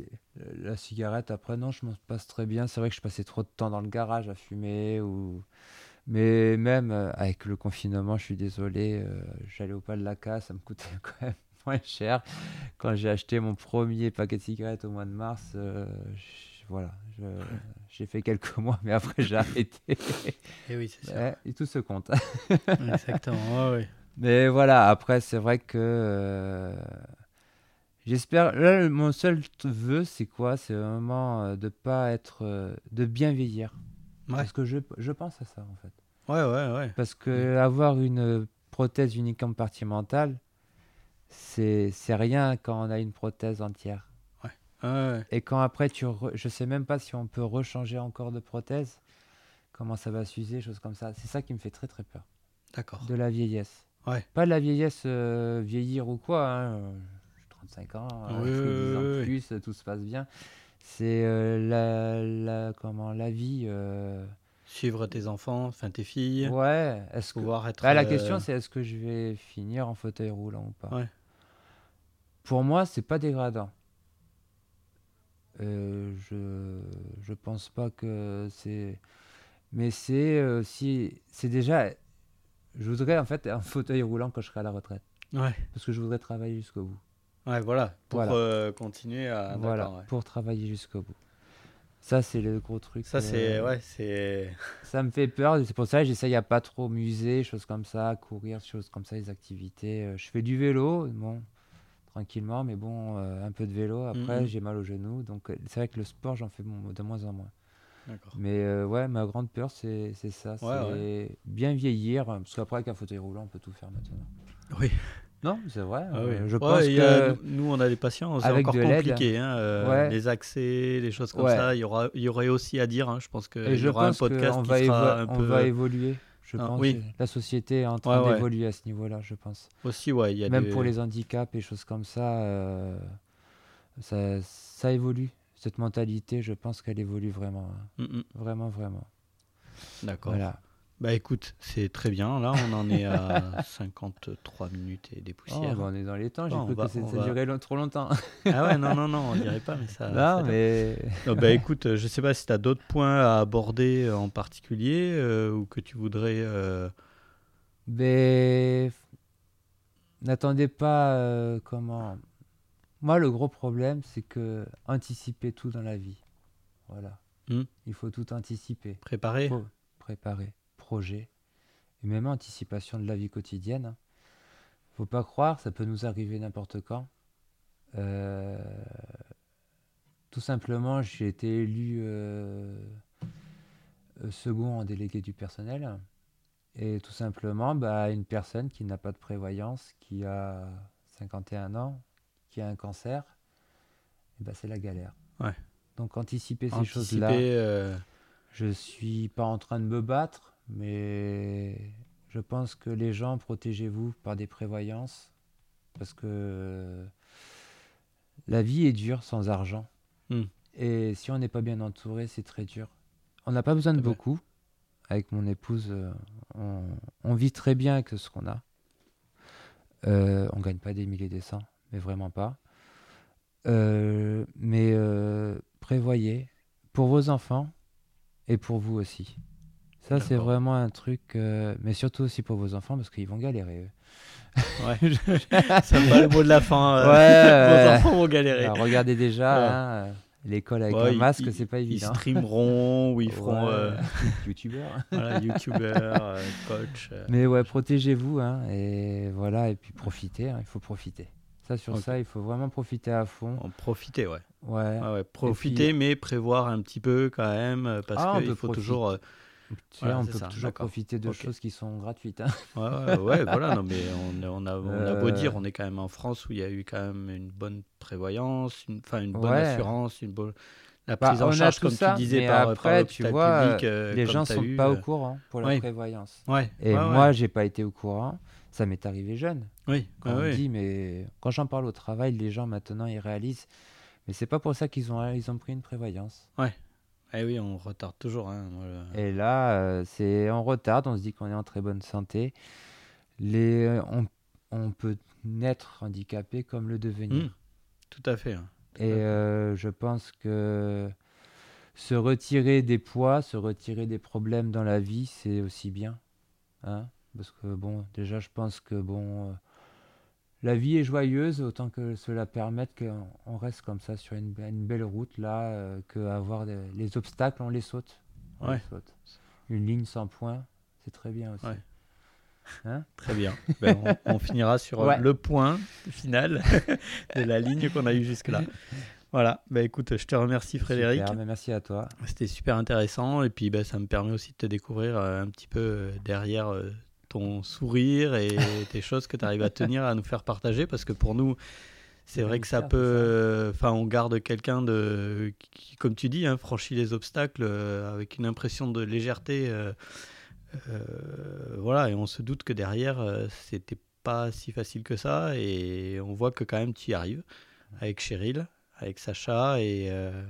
[SPEAKER 2] la cigarette. Après non, je m'en passe très bien. C'est vrai que je passais trop de temps dans le garage à fumer ou. Mais même euh, avec le confinement, je suis désolé, euh, j'allais au pas de la casse, ça me coûtait quand même moins cher. Quand j'ai acheté mon premier paquet de cigarettes au mois de mars, euh, je- voilà, j'ai fait quelques mois, mais après j'ai arrêté.
[SPEAKER 1] Et oui, c'est ça.
[SPEAKER 2] Ouais, et tout se compte.
[SPEAKER 1] Exactement. ouais, ouais.
[SPEAKER 2] Mais voilà, après, c'est vrai que euh, j'espère. Là, mon seul vœu, c'est quoi? C'est vraiment euh, de pas être. euh, de bien vieillir.
[SPEAKER 1] Ouais.
[SPEAKER 2] Parce que je, je pense à ça, en fait.
[SPEAKER 1] Ouais, ouais, ouais.
[SPEAKER 2] Parce que avoir une euh, prothèse unique compartimentale, c'est c'est rien quand on a une prothèse entière.
[SPEAKER 1] Ouais, ouais.
[SPEAKER 2] Et quand après, tu re- je sais même pas si on peut rechanger encore de prothèse, comment ça va s'user, choses comme ça. C'est ça qui me fait très très peur.
[SPEAKER 1] D'accord.
[SPEAKER 2] De la vieillesse.
[SPEAKER 1] Ouais.
[SPEAKER 2] Pas de la vieillesse, euh, vieillir ou quoi. hein, 35 ans, euh,
[SPEAKER 1] Oui,
[SPEAKER 2] je fais 10 ans
[SPEAKER 1] oui,
[SPEAKER 2] de
[SPEAKER 1] oui.
[SPEAKER 2] plus, tout se passe bien. C'est euh, la, la, comment, la vie. euh,
[SPEAKER 1] Suivre tes enfants, enfin tes filles,
[SPEAKER 2] Ouais, est-ce que.
[SPEAKER 1] être.
[SPEAKER 2] Bah, la question, c'est est-ce que je vais finir en fauteuil roulant ou pas?
[SPEAKER 1] Ouais.
[SPEAKER 2] Pour moi, c'est pas dégradant. Euh, je je pense pas que c'est mais c'est euh, si c'est déjà je voudrais en fait un fauteuil roulant quand je serai à la retraite
[SPEAKER 1] Ouais.
[SPEAKER 2] parce que je voudrais travailler jusqu'au bout
[SPEAKER 1] Ouais, voilà. Pour
[SPEAKER 2] Voilà.
[SPEAKER 1] euh, continuer à.
[SPEAKER 2] voilà
[SPEAKER 1] ouais.
[SPEAKER 2] pour travailler jusqu'au bout ça c'est le gros truc
[SPEAKER 1] Ça, c'est.
[SPEAKER 2] euh,
[SPEAKER 1] Ouais, c'est.
[SPEAKER 2] ça me fait peur c'est pour ça que j'essaye à pas trop muser choses comme ça courir choses comme ça les activités Euh, je fais du vélo bon tranquillement mais bon euh, un peu de vélo après
[SPEAKER 1] Mhm.
[SPEAKER 2] j'ai mal au genou donc c'est vrai que le sport j'en fais de moins en moins. Mais euh, ouais, ma grande peur, c'est c'est ça.
[SPEAKER 1] Ouais,
[SPEAKER 2] c'est
[SPEAKER 1] ouais.
[SPEAKER 2] bien vieillir. Parce qu'après, avec un fauteuil roulant, on peut tout faire maintenant.
[SPEAKER 1] Oui.
[SPEAKER 2] Non, c'est vrai.
[SPEAKER 1] Ah
[SPEAKER 2] euh,
[SPEAKER 1] oui.
[SPEAKER 2] Je
[SPEAKER 1] Ouais,
[SPEAKER 2] pense
[SPEAKER 1] a-
[SPEAKER 2] que.
[SPEAKER 1] nous, on a des patients, c'est
[SPEAKER 2] avec
[SPEAKER 1] encore compliqué. Hein, euh,
[SPEAKER 2] ouais.
[SPEAKER 1] Les accès, les choses comme
[SPEAKER 2] Ouais.
[SPEAKER 1] ça, il y, aura, il y aurait aussi à dire. hein, je pense qu'il y aura un podcast qui
[SPEAKER 2] va,
[SPEAKER 1] sera
[SPEAKER 2] on va évoluer. Je
[SPEAKER 1] Ah,
[SPEAKER 2] pense
[SPEAKER 1] oui.
[SPEAKER 2] la société est en train d'évoluer à ce niveau-là, je pense.
[SPEAKER 1] Aussi, ouais, il y a
[SPEAKER 2] Même
[SPEAKER 1] des-
[SPEAKER 2] pour les handicaps et choses comme ça. euh, Ça, ça évolue. Cette mentalité, je pense qu'elle évolue vraiment. hein.
[SPEAKER 1] Mm, mm.
[SPEAKER 2] Vraiment, vraiment.
[SPEAKER 1] D'accord.
[SPEAKER 2] Voilà.
[SPEAKER 1] Bah écoute, c'est très bien. Là, on en est à 53 minutes et des
[SPEAKER 2] Oh,
[SPEAKER 1] poussières.
[SPEAKER 2] bah, on est dans les temps. J'ai cru que ça,
[SPEAKER 1] va-
[SPEAKER 2] durait long- trop longtemps.
[SPEAKER 1] Ah ouais, non, non, non, on dirait pas, mais ça. ça
[SPEAKER 2] non, mais
[SPEAKER 1] Non, bah écoute, euh, je sais pas si tu as d'autres points à aborder euh, en particulier euh, ou que tu voudrais. euh,
[SPEAKER 2] Mais n'attendez pas euh, comment. Moi, le gros problème, c'est que anticiper tout dans la vie. Voilà.
[SPEAKER 1] Hmm.
[SPEAKER 2] Il faut tout anticiper,
[SPEAKER 1] préparer.
[SPEAKER 2] Faut préparer, projet, et même anticipation de la vie quotidienne. Faut pas croire, ça peut nous arriver n'importe quand. Euh, Tout simplement, j'ai été élu euh, second en délégué du personnel. Et tout simplement, bah, une personne qui n'a pas de prévoyance, qui a 51 ans, qui a un cancer, ben, c'est la galère.
[SPEAKER 1] Ouais.
[SPEAKER 2] Donc anticiper ces choses-là,
[SPEAKER 1] euh,
[SPEAKER 2] je suis pas en train de me battre, mais je pense que les gens, protégez-vous par des prévoyances, parce que la vie est dure sans argent.
[SPEAKER 1] Hmm.
[SPEAKER 2] Et si on n'est pas bien entouré, c'est très dur. On n'a pas besoin de beaucoup. Avec mon épouse, euh, on, on vit très bien avec ce qu'on a. Euh, on gagne pas des milliers des cents, mais vraiment pas. Euh, mais euh, prévoyez pour vos enfants et pour vous aussi. Ça, c'est vraiment un truc, euh, mais surtout aussi pour vos enfants parce qu'ils vont galérer. eux.
[SPEAKER 1] Ouais, ça va le mot de la fin. euh,
[SPEAKER 2] Ouais,
[SPEAKER 1] Vos enfants vont galérer.
[SPEAKER 2] Alors, regardez déjà,
[SPEAKER 1] Ouais.
[SPEAKER 2] hein, euh, l'école avec
[SPEAKER 1] Ouais,
[SPEAKER 2] un
[SPEAKER 1] ils-
[SPEAKER 2] masque,
[SPEAKER 1] ils-
[SPEAKER 2] c'est pas
[SPEAKER 1] Ils
[SPEAKER 2] évident.
[SPEAKER 1] streameront ou ils feront euh,
[SPEAKER 2] youtubeur.
[SPEAKER 1] voilà, youtubeur, coach.
[SPEAKER 2] Mais ouais, protégez-vous, hein, et voilà, et puis profitez, hein, il faut profiter. Ça, sur ça, il faut vraiment profiter à fond.
[SPEAKER 1] En profiter, ouais.
[SPEAKER 2] Ouais.
[SPEAKER 1] Profiter, mais prévoir un petit peu quand même, parce
[SPEAKER 2] Ah,
[SPEAKER 1] qu'il faut
[SPEAKER 2] profiter.
[SPEAKER 1] toujours. Euh,
[SPEAKER 2] Tu
[SPEAKER 1] Voilà,
[SPEAKER 2] vois, on peut
[SPEAKER 1] ça,
[SPEAKER 2] toujours profiter de choses qui sont gratuites. hein.
[SPEAKER 1] Ouais, ouais, ouais, voilà, non, mais on, on a, on a beau
[SPEAKER 2] Euh.
[SPEAKER 1] dire, on est quand même en France où il y a eu quand même une bonne prévoyance, une, une bonne
[SPEAKER 2] Ouais.
[SPEAKER 1] assurance, une bonne. La
[SPEAKER 2] Bah,
[SPEAKER 1] prise en charge, comme
[SPEAKER 2] ça,
[SPEAKER 1] tu disais, par, par
[SPEAKER 2] après, tu vois,
[SPEAKER 1] public. euh,
[SPEAKER 2] Les gens
[SPEAKER 1] t'as
[SPEAKER 2] sont
[SPEAKER 1] eu,
[SPEAKER 2] pas
[SPEAKER 1] euh,
[SPEAKER 2] au courant pour la
[SPEAKER 1] ouais.
[SPEAKER 2] prévoyance.
[SPEAKER 1] Ouais,
[SPEAKER 2] Et
[SPEAKER 1] ouais,
[SPEAKER 2] moi,
[SPEAKER 1] ouais.
[SPEAKER 2] j'ai pas été au courant. Ça m'est arrivé jeune.
[SPEAKER 1] oui,
[SPEAKER 2] Quand
[SPEAKER 1] ouais,
[SPEAKER 2] on
[SPEAKER 1] ouais.
[SPEAKER 2] dit, mais quand j'en parle au travail, les gens maintenant ils réalisent. Mais c'est pas pour ça qu'ils ont, ils ont pris une prévoyance.
[SPEAKER 1] Eh oui, on retarde toujours. Hein, le-
[SPEAKER 2] Et là, euh, c'est on retarde, on se dit qu'on est en très bonne santé. Les, euh, on, on peut naître handicapé comme le devenir.
[SPEAKER 1] Hmm, tout à fait. hein.
[SPEAKER 2] Et euh, je pense que se retirer des poids, se retirer des problèmes dans la vie, c'est aussi bien. Hein Parce que bon, déjà, je pense que bon, la vie est joyeuse, autant que cela permette qu'on on reste comme ça sur une, une belle route là, euh, que avoir des- les obstacles, on les saute. On les
[SPEAKER 1] Ouais.
[SPEAKER 2] saute. Une ligne sans point, c'est très bien aussi.
[SPEAKER 1] Ouais.
[SPEAKER 2] Hein?
[SPEAKER 1] Très bien. Ben, on, on finira sur euh,
[SPEAKER 2] Ouais.
[SPEAKER 1] le point final de la ligne qu'on a eue jusque-là. Voilà. Ben, écoute, je te remercie, Frédéric.
[SPEAKER 2] Super, mais merci à toi.
[SPEAKER 1] C'était super intéressant et puis ben, ça me permet aussi de te découvrir euh, un petit peu euh, derrière euh, ton sourire et tes choses que tu arrives à tenir, à nous faire partager parce que pour nous, c'est vrai que ça peut. Enfin, on garde quelqu'un de qui, comme tu dis, hein, franchit les obstacles euh, avec une impression de légèreté. euh, euh, voilà, et on se doute que derrière, c'était pas si facile que ça et on voit que quand même tu y arrives avec Cheryl, avec Sacha et. euh,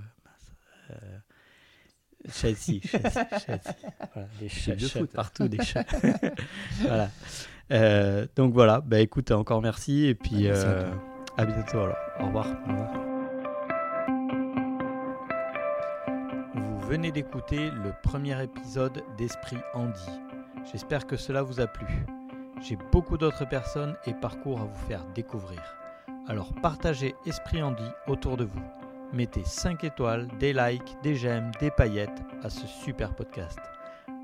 [SPEAKER 1] Chelsea, Chelsea, Chelsea. Voilà, des chats,
[SPEAKER 2] de
[SPEAKER 1] chats
[SPEAKER 2] foot.
[SPEAKER 1] partout, des chats. voilà. Euh, donc voilà, bah écoute, encore merci et puis
[SPEAKER 2] à
[SPEAKER 1] euh, à bientôt alors. Au revoir.
[SPEAKER 2] Au revoir.
[SPEAKER 1] Vous venez d'écouter le premier épisode d'Esprit Andy. J'espère que cela vous a plu. J'ai beaucoup d'autres personnes et parcours à vous faire découvrir. Alors partagez Esprit Andy autour de vous. Mettez 5 étoiles, des likes, des j'aime, des paillettes à ce super podcast.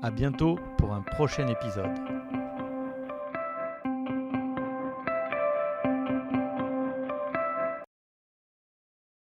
[SPEAKER 1] À bientôt pour un prochain épisode.